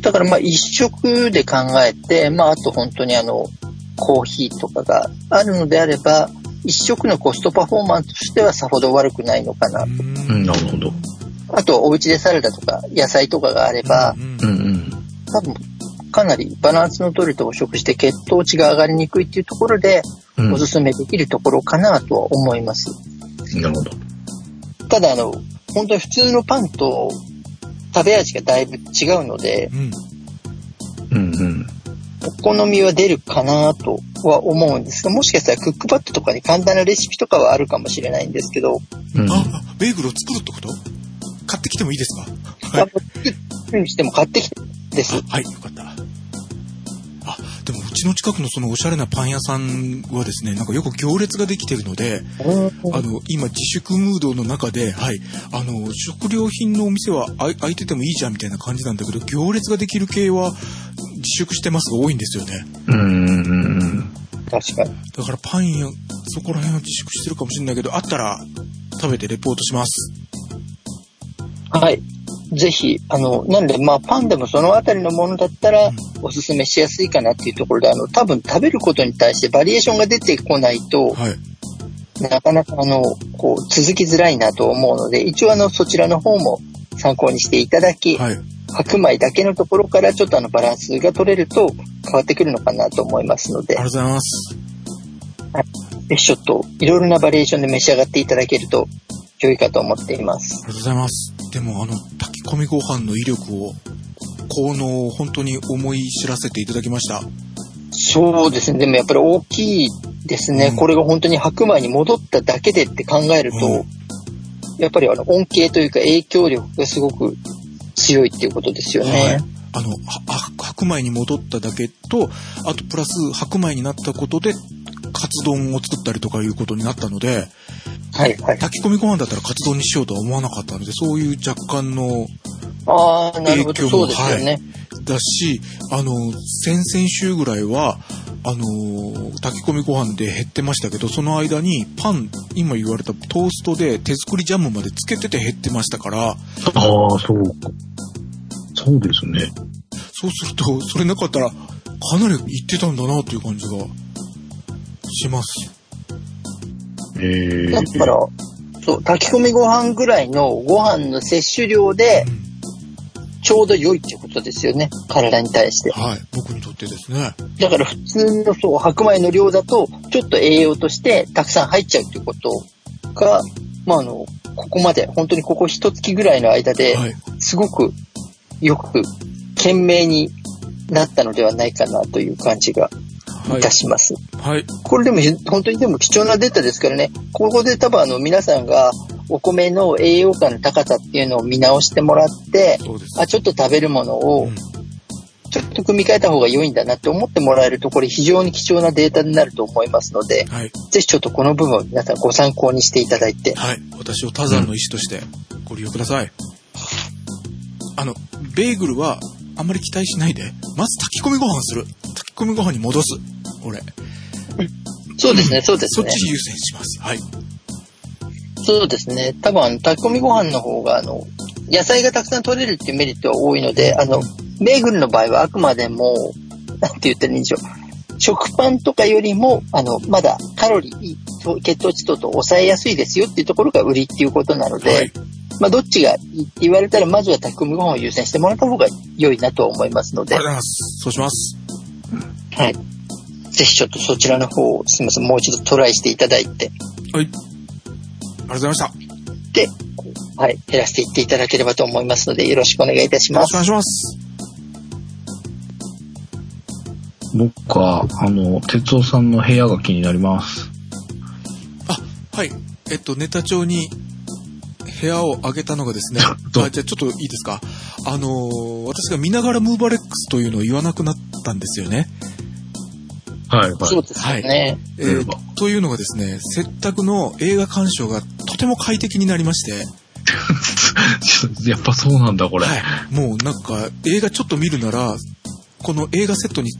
Speaker 1: だからまあ一食で考えて、まああと本当にあの、コーヒーとかがあるのであれば、一食のコストパフォーマンスとしてはさほど悪くないのかな。
Speaker 2: うん。なるほど。
Speaker 1: あとお家でサラダとか野菜とかがあれば、
Speaker 3: うん
Speaker 2: うんうん。
Speaker 1: 多分かなりバランスの取れたお食事で血糖値が上がりにくいっていうところで、
Speaker 2: うん
Speaker 1: おすすめできるところかなとは思います。
Speaker 2: なるほど。
Speaker 1: ただあの、本当に普通のパンと食べ味がだいぶ違うので、
Speaker 3: うん。
Speaker 2: うんうん。
Speaker 1: お好みは出るかなとは思うんですが、もしかしたらクックパッドとかに簡単なレシピとかはあるかもしれないんですけど、
Speaker 2: うん
Speaker 3: あ、あベーグルを作るってこと？買ってきてもいいですか？
Speaker 1: まあ作るにしても買ってきてです。
Speaker 3: あはい、よかった。あ、でもうちの近くのそのおしゃれなパン屋さんはですね、なんかよく行列ができてるので、あの、今自粛ムードの中で、はい、あの、食料品のお店は開いててもいいじゃんみたいな感じなんだけど、行列ができる系は自粛してますが多いんですよね。
Speaker 2: うん。
Speaker 1: 確かに。
Speaker 3: だからパン屋、そこら辺は自粛してるかもしれないけど、あったら食べてレポートします。
Speaker 1: はい。ぜひ、あの、なんで、まあ、パンでもそのあたりのものだったら、おすすめしやすいかなっていうところで、あの、多分食べることに対してバリエーションが出てこないと、
Speaker 3: はい。
Speaker 1: なかなかあの、こう、続きづらいなと思うので、一応あの、そちらの方も参考にしていただき、
Speaker 3: はい。
Speaker 1: 白米だけのところからちょっとあの、バランスが取れると変わってくるのかなと思いますので
Speaker 3: あり、がとうございます。
Speaker 1: ぜひちょっといろいろなバリエーションで召し上がっていただけると良いかと思っています。
Speaker 3: ありがとうございます。でも、あの、炊き込みご飯の威力を、効能を本当に思い知らせていただきました。
Speaker 1: そうですね。でもやっぱり大きいですね。
Speaker 3: うん
Speaker 1: これが本当に白米に戻っただけでって考えると、
Speaker 3: うん
Speaker 1: やっぱりあの恩恵というか影響力がすごく強いっていうことですよね。
Speaker 3: はいあの、白米に戻っただけと、あとプラス白米になったことで、カツ丼を作ったりとかいうことになったので、
Speaker 1: はい、はい。
Speaker 3: 炊き込みご飯だったらカツ丼にしようとは思わなかったので、そういう若干の。影響も
Speaker 1: そうですよね。
Speaker 3: だし、あの、先々週ぐらいは、あのー炊き込みご飯で減ってましたけど、その間にパン、今言われたトーストで手作りジャムまでつけてて減ってましたから、
Speaker 2: ああ、そうか。そうですね。
Speaker 3: そうすると、それなかったら、かなりいってたんだなという感じがします。
Speaker 2: ええ
Speaker 1: だから、そう、炊き込みご飯ぐらいのご飯の摂取量で
Speaker 3: うん
Speaker 1: ちょうど良いってことですよね。体に対して。
Speaker 3: はい、僕にとってですね。
Speaker 1: だから普通のそう白米の量だと、ちょっと栄養としてたくさん入っちゃうっていうことが、まああの、ここまで、本当にここ一月ぐらいの間で、
Speaker 3: はい。
Speaker 1: すごくよく、懸命になったのではないかなという感じが
Speaker 3: はい
Speaker 1: いた。します。
Speaker 3: はい。
Speaker 1: これでも本当にでも貴重なデータですからね、ここで多分あの皆さんがお米の栄養価の高さっていうのを見直してもらって。あ、ちょっと食べるものを
Speaker 3: うん
Speaker 1: ちょっと組み替えた方が良いんだなって思ってもらえると、これ非常に貴重なデータになると思いますので、
Speaker 3: はい。
Speaker 1: ぜひちょっとこの部分を皆さんご参考にしていただいて、
Speaker 3: はい。私を多山の医師としてご利用ください。あの、ベーグルはあんまり期待しないで、まず炊き込みご飯する。炊き込みご飯に戻す。俺。
Speaker 1: そうですね、そうですね。
Speaker 3: そっち優先します。はい。
Speaker 1: そうですね。多分あの、炊き込みご飯の方が、あの、野菜がたくさん取れるっていうメリットは多いので、あの、ベーグルの場合はあくまでも、なんて言ったらいいんでしょう。食パンとかよりも、あの、まだカロリー、血糖値等々抑えやすいですよっていうところが売りっていうことなので、
Speaker 3: はい。
Speaker 1: まあ、どっちがいいって言われたら、まずは炊き込みご飯を優先してもらった方が良いなと思いますので
Speaker 3: ありがとうございます。そうします。
Speaker 1: はい。ぜひちょっとそちらの方を、すみません、もう一度トライしていただいて、
Speaker 3: はい。ありがとうございました。よ
Speaker 1: で、はい、減らしていっていただければと思いますので、よろしくお願いいたします
Speaker 3: ろしくお。願いします。
Speaker 2: 僕は、あの、哲夫さんの部屋が気になります。
Speaker 3: あ、はい。えっと、ネタ帳に部屋を上げたのがですね、あ
Speaker 2: ちょっと
Speaker 3: じゃあちょっといいですか？あのー私が見ながらムーバレックスというのを言わなくなったんですよね。
Speaker 2: はい、はい。
Speaker 1: そうですよね。
Speaker 3: えー
Speaker 2: 例えば
Speaker 3: というのがですね、接託の映画鑑賞がとても快適になりまして、
Speaker 2: やっぱそうなんだ、これ。
Speaker 3: はい。もうなんか映画ちょっと見るなら、この映画セットに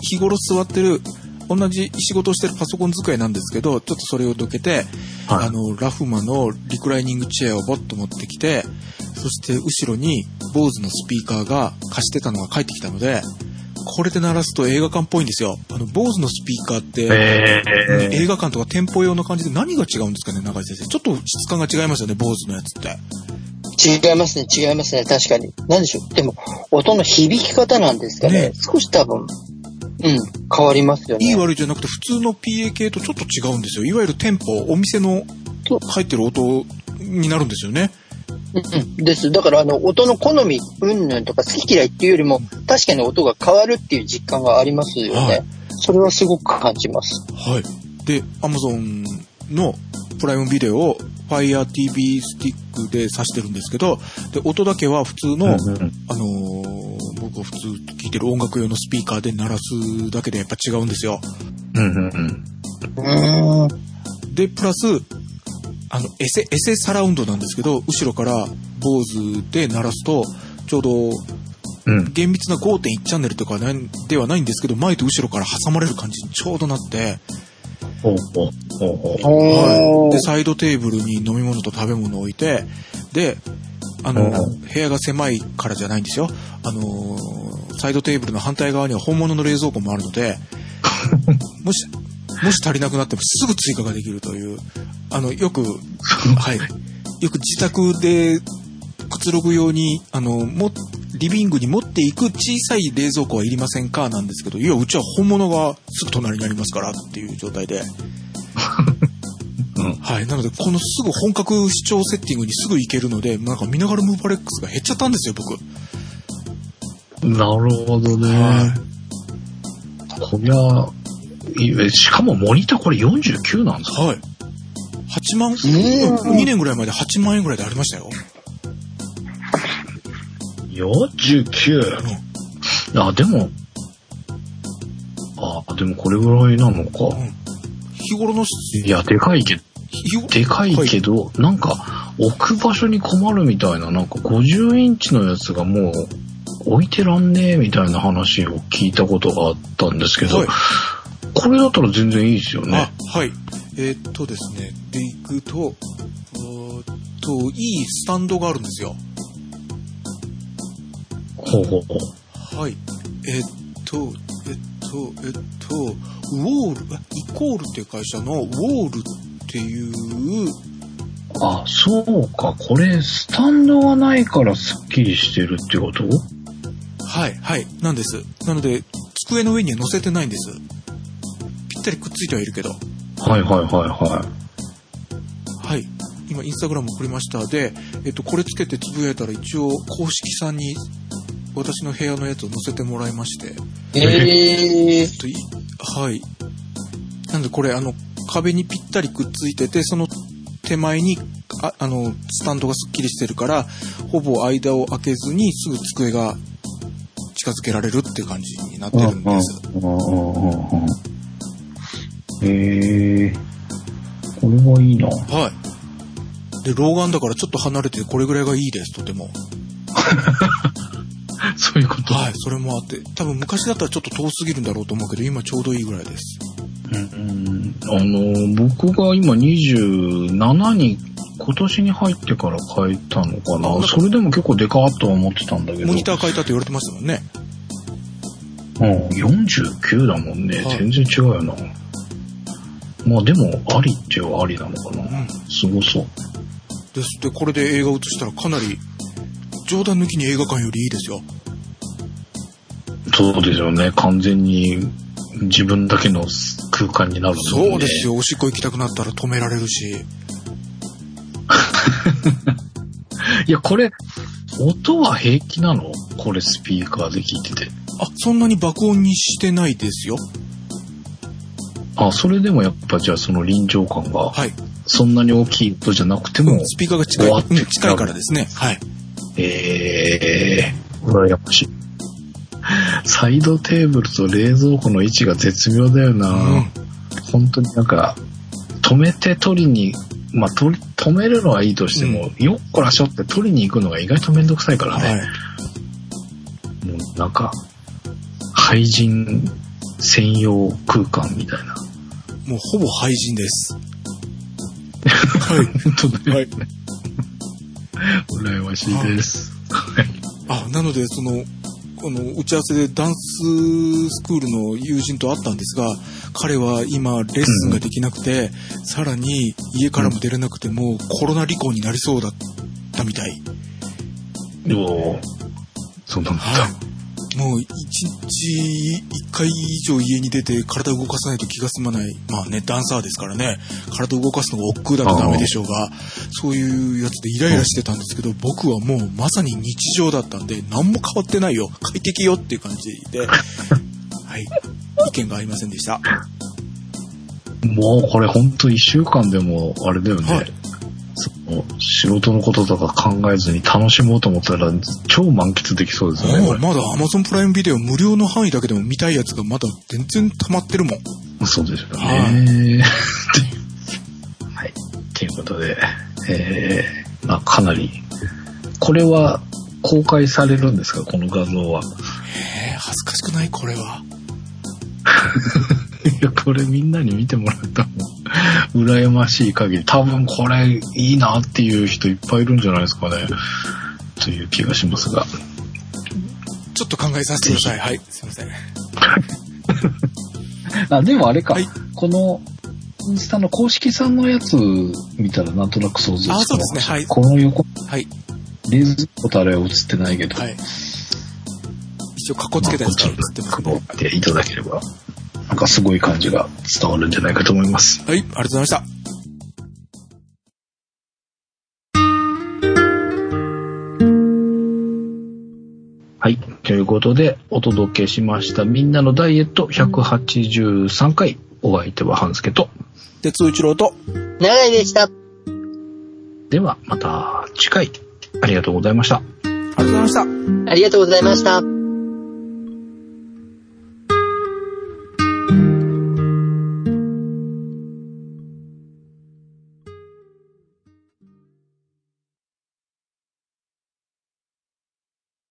Speaker 3: 日頃座ってる、同じ仕事をしてるパソコン机なんですけど、ちょっとそれをどけて、
Speaker 2: はい
Speaker 3: あの、ラフマのリクライニングチェアをボッと持ってきて、そして後ろに BOSE のスピーカーが貸してたのが帰ってきたので、これで鳴らすと映画館っぽいんですよ。あの、BOSE のスピーカーって、
Speaker 2: えー、
Speaker 3: 映画館とか店舗用の感じで何が違うんですかね、中井先生。ちょっと質感が違いますよね、BOSE のやつって。
Speaker 1: 違いますね、違いますね、確かに。なんでしょう。でも、音の響き方なんですかね。
Speaker 3: ね
Speaker 1: 少し多分、うん、変わりますよね。
Speaker 3: いい悪いじゃなくて普通の PA 系とちょっと違うんですよ。いわゆる店舗、お店の
Speaker 1: と
Speaker 3: 入ってる音になるんですよね。
Speaker 1: うん、です。だから、あの、音の好み、うんぬんとか好き嫌いっていうよりも、確かに音が変わるっていう実感がありますよね。
Speaker 3: はい
Speaker 1: それはすごく感じます。
Speaker 3: はい。で、Amazon のプライムビデオを Fire TV スティックで挿してるんですけど、で、音だけは普通の、
Speaker 2: うんうん
Speaker 3: あのー僕が普通聴いてる音楽用のスピーカーで鳴らすだけでやっぱ違うんですよ。
Speaker 2: うんうんうん。
Speaker 3: で、プラス、あの、エセ、エセサラウンドなんですけど、後ろから BOSE で鳴らすと、ちょうど
Speaker 2: うん。
Speaker 3: 厳密な5.1チャンネルとかではないんですけど、前と後ろから挟まれる感じにちょうどなって。はい。で、サイドテーブルに飲み物と食べ物を置いて、で、あの、
Speaker 2: うん
Speaker 3: 部屋が狭いからじゃないんですよ。あのーサイドテーブルの反対側には本物の冷蔵庫もあるので、もし、もし足りなくなってもすぐ追加ができるという、あの、よく、はい。よく自宅でくつろぐように、あの、も、リビングに持っていく小さい冷蔵庫はいりませんかなんですけど、いや、うちは本物がすぐ隣にありますからっていう状態で。
Speaker 2: うん
Speaker 3: はい。なので、このすぐ本格視聴セッティングにすぐ行けるので、なんか見ながらムーバレックスが減っちゃったんですよ、僕。
Speaker 2: なるほどね。
Speaker 3: は
Speaker 2: こりゃ、しかもモニターこれ49なんですか
Speaker 3: はい。8万、
Speaker 1: ん
Speaker 3: 2年ぐらい前で8万円ぐらいでありましたよ。
Speaker 2: 49? あ、でも、あ、でもこれぐらいなのか。
Speaker 3: 日頃の、
Speaker 2: いや、でかいけど、
Speaker 3: 日頃？
Speaker 2: でかいけど、なんか、置く場所に困るみたいな、なんか50インチのやつがもう、置いてらんねえみたいな話を聞いたことがあったんですけど、
Speaker 3: はい
Speaker 2: これだったら全然いいですよね。
Speaker 3: あ、はい。えーっとですね、で行くと、と、いいスタンドがあるんですよ。
Speaker 2: ほうほうほう。
Speaker 3: はい。えーっと、えっと、えっと、ウォール、あイコールっていう会社のウォールっていう、
Speaker 2: あ、そうか。これ、スタンドがないからスッキリしてるってこと？
Speaker 3: はい、はい、なんです。なので、机の上には乗せてないんです。ぴったりくっついてはいるけど。
Speaker 2: はいはいはいは
Speaker 3: はい。今、インスタグラム送りました。で、えっと、これつけてつぶやいたら一応、公式さんに、私の部屋のやつを載せてもらいまして。
Speaker 1: えー、
Speaker 3: えっと、いはい。なんでこれ、あの、壁にぴったりくっついてて、その手前に、ああの、スタンドがすっきりしてるから、ほぼ間を空けずにすぐ机が近づけられるって感じになってるんです。
Speaker 2: い。うんうんうんうんへえこれはいいな。
Speaker 3: はい。で、老眼だからちょっと離れてこれぐらいがいいです、とても。
Speaker 2: そういうこと。
Speaker 3: はい、それもあって。多分昔だったらちょっと遠すぎるんだろうと思うけど、今ちょうどいいぐらいです。
Speaker 2: うんあの、僕が今27に、今年に入ってから変えたのか
Speaker 3: あな。
Speaker 2: それでも結構でかーっとは思ってたんだけど。
Speaker 3: モニター変えたって言われてましたもんね。
Speaker 2: うん、49だもんね。
Speaker 3: はい
Speaker 2: 全然違うよな。まあでも、ありってはありなのかな。
Speaker 3: うん。
Speaker 2: すごそう。
Speaker 3: ですって、これで映画映したらかなり、冗談抜きに映画館よりいいですよ。
Speaker 2: そうですよね。完全に自分だけの空間になるん
Speaker 3: そうですよ。おしっこ行きたくなったら止められるし。
Speaker 2: いや、これ、音は平気なの？これスピーカーで聞いてて。
Speaker 3: あ、そんなに爆音にしてないですよ。
Speaker 2: あ、それでもやっぱじゃあその臨場感が、
Speaker 3: はい。
Speaker 2: そんなに大きい音じゃなくても、
Speaker 3: スピーカーが近い、うん近いからですね。はい。
Speaker 2: ええー、羨ましい。サイドテーブルと冷蔵庫の位置が絶妙だよな、
Speaker 3: うん
Speaker 2: 本当になんか、止めて取りに、まあ、止めるのはいいとしても、よっこらしょって取りに行くのが意外とめんどくさいからね。
Speaker 3: はい。
Speaker 2: もうなんか、廃人専用空間みたいな。
Speaker 3: もうほぼ廃人です。はい。
Speaker 2: 本当ね。
Speaker 3: はい。
Speaker 2: 羨ましいです。はい。
Speaker 3: あ、なので、その、この打ち合わせでダンススクールの友人と会ったんですが、彼は今レッスンができなくて、さらに家からも出れなくてもうコロナ離婚になりそうだったみたい。
Speaker 2: おーそうなんだ。
Speaker 3: はい。もう一日一回以上家に出て体を動かさないと気が済まない。まあね、ダンサーですからね、体を動かすのが億劫だとダメでしょうが、そういうやつでイライラしてたんですけど、僕はもうまさに日常だったんで、何も変わってないよ、快適よっていう感じで、はい。意見がありませんでした。
Speaker 2: もうこれほんと一週間でも、あれだよね。
Speaker 3: はい
Speaker 2: その仕事のこととか考えずに楽しもうと思ったら超満喫できそうですよね、
Speaker 3: まだ Amazon プライムビデオ無料の範囲だけでも見たいやつがまだ全然溜まってるもん。
Speaker 2: そうですよ
Speaker 3: は
Speaker 2: ね。はい。ということで、えー、まあかなり、これは公開されるんですか？この画像は。
Speaker 3: えー、恥ずかしくない？これは。
Speaker 2: いや、これみんなに見てもらったら羨ましい限り、多分これいいなっていう人いっぱいいるんじゃないですかね。という気がしますが。
Speaker 3: ちょっと考えさせてください。はい。すいません。
Speaker 2: あ、でもあれか、
Speaker 3: はい
Speaker 2: この、インスタの公式さんのやつ見たらなんとなく想像つく
Speaker 3: あそうですねはい
Speaker 2: この横、
Speaker 3: はい。
Speaker 2: 冷蔵庫とあれは映ってないけど、
Speaker 3: はい。一応、かっこつけたやつが映ってますね。
Speaker 2: まあいただければ、なんかすごい感じが伝わるんじゃないかと思います。
Speaker 3: はい、ありがとうございました。
Speaker 2: はい。ということで、お届けしました。みんなのダイエット183回。お相手は半助と。
Speaker 3: 鉄尾一郎と、
Speaker 1: 長井でした。
Speaker 2: では、また次回。ありがとうございました。
Speaker 3: ありがとうございました。
Speaker 1: ありがとうございました。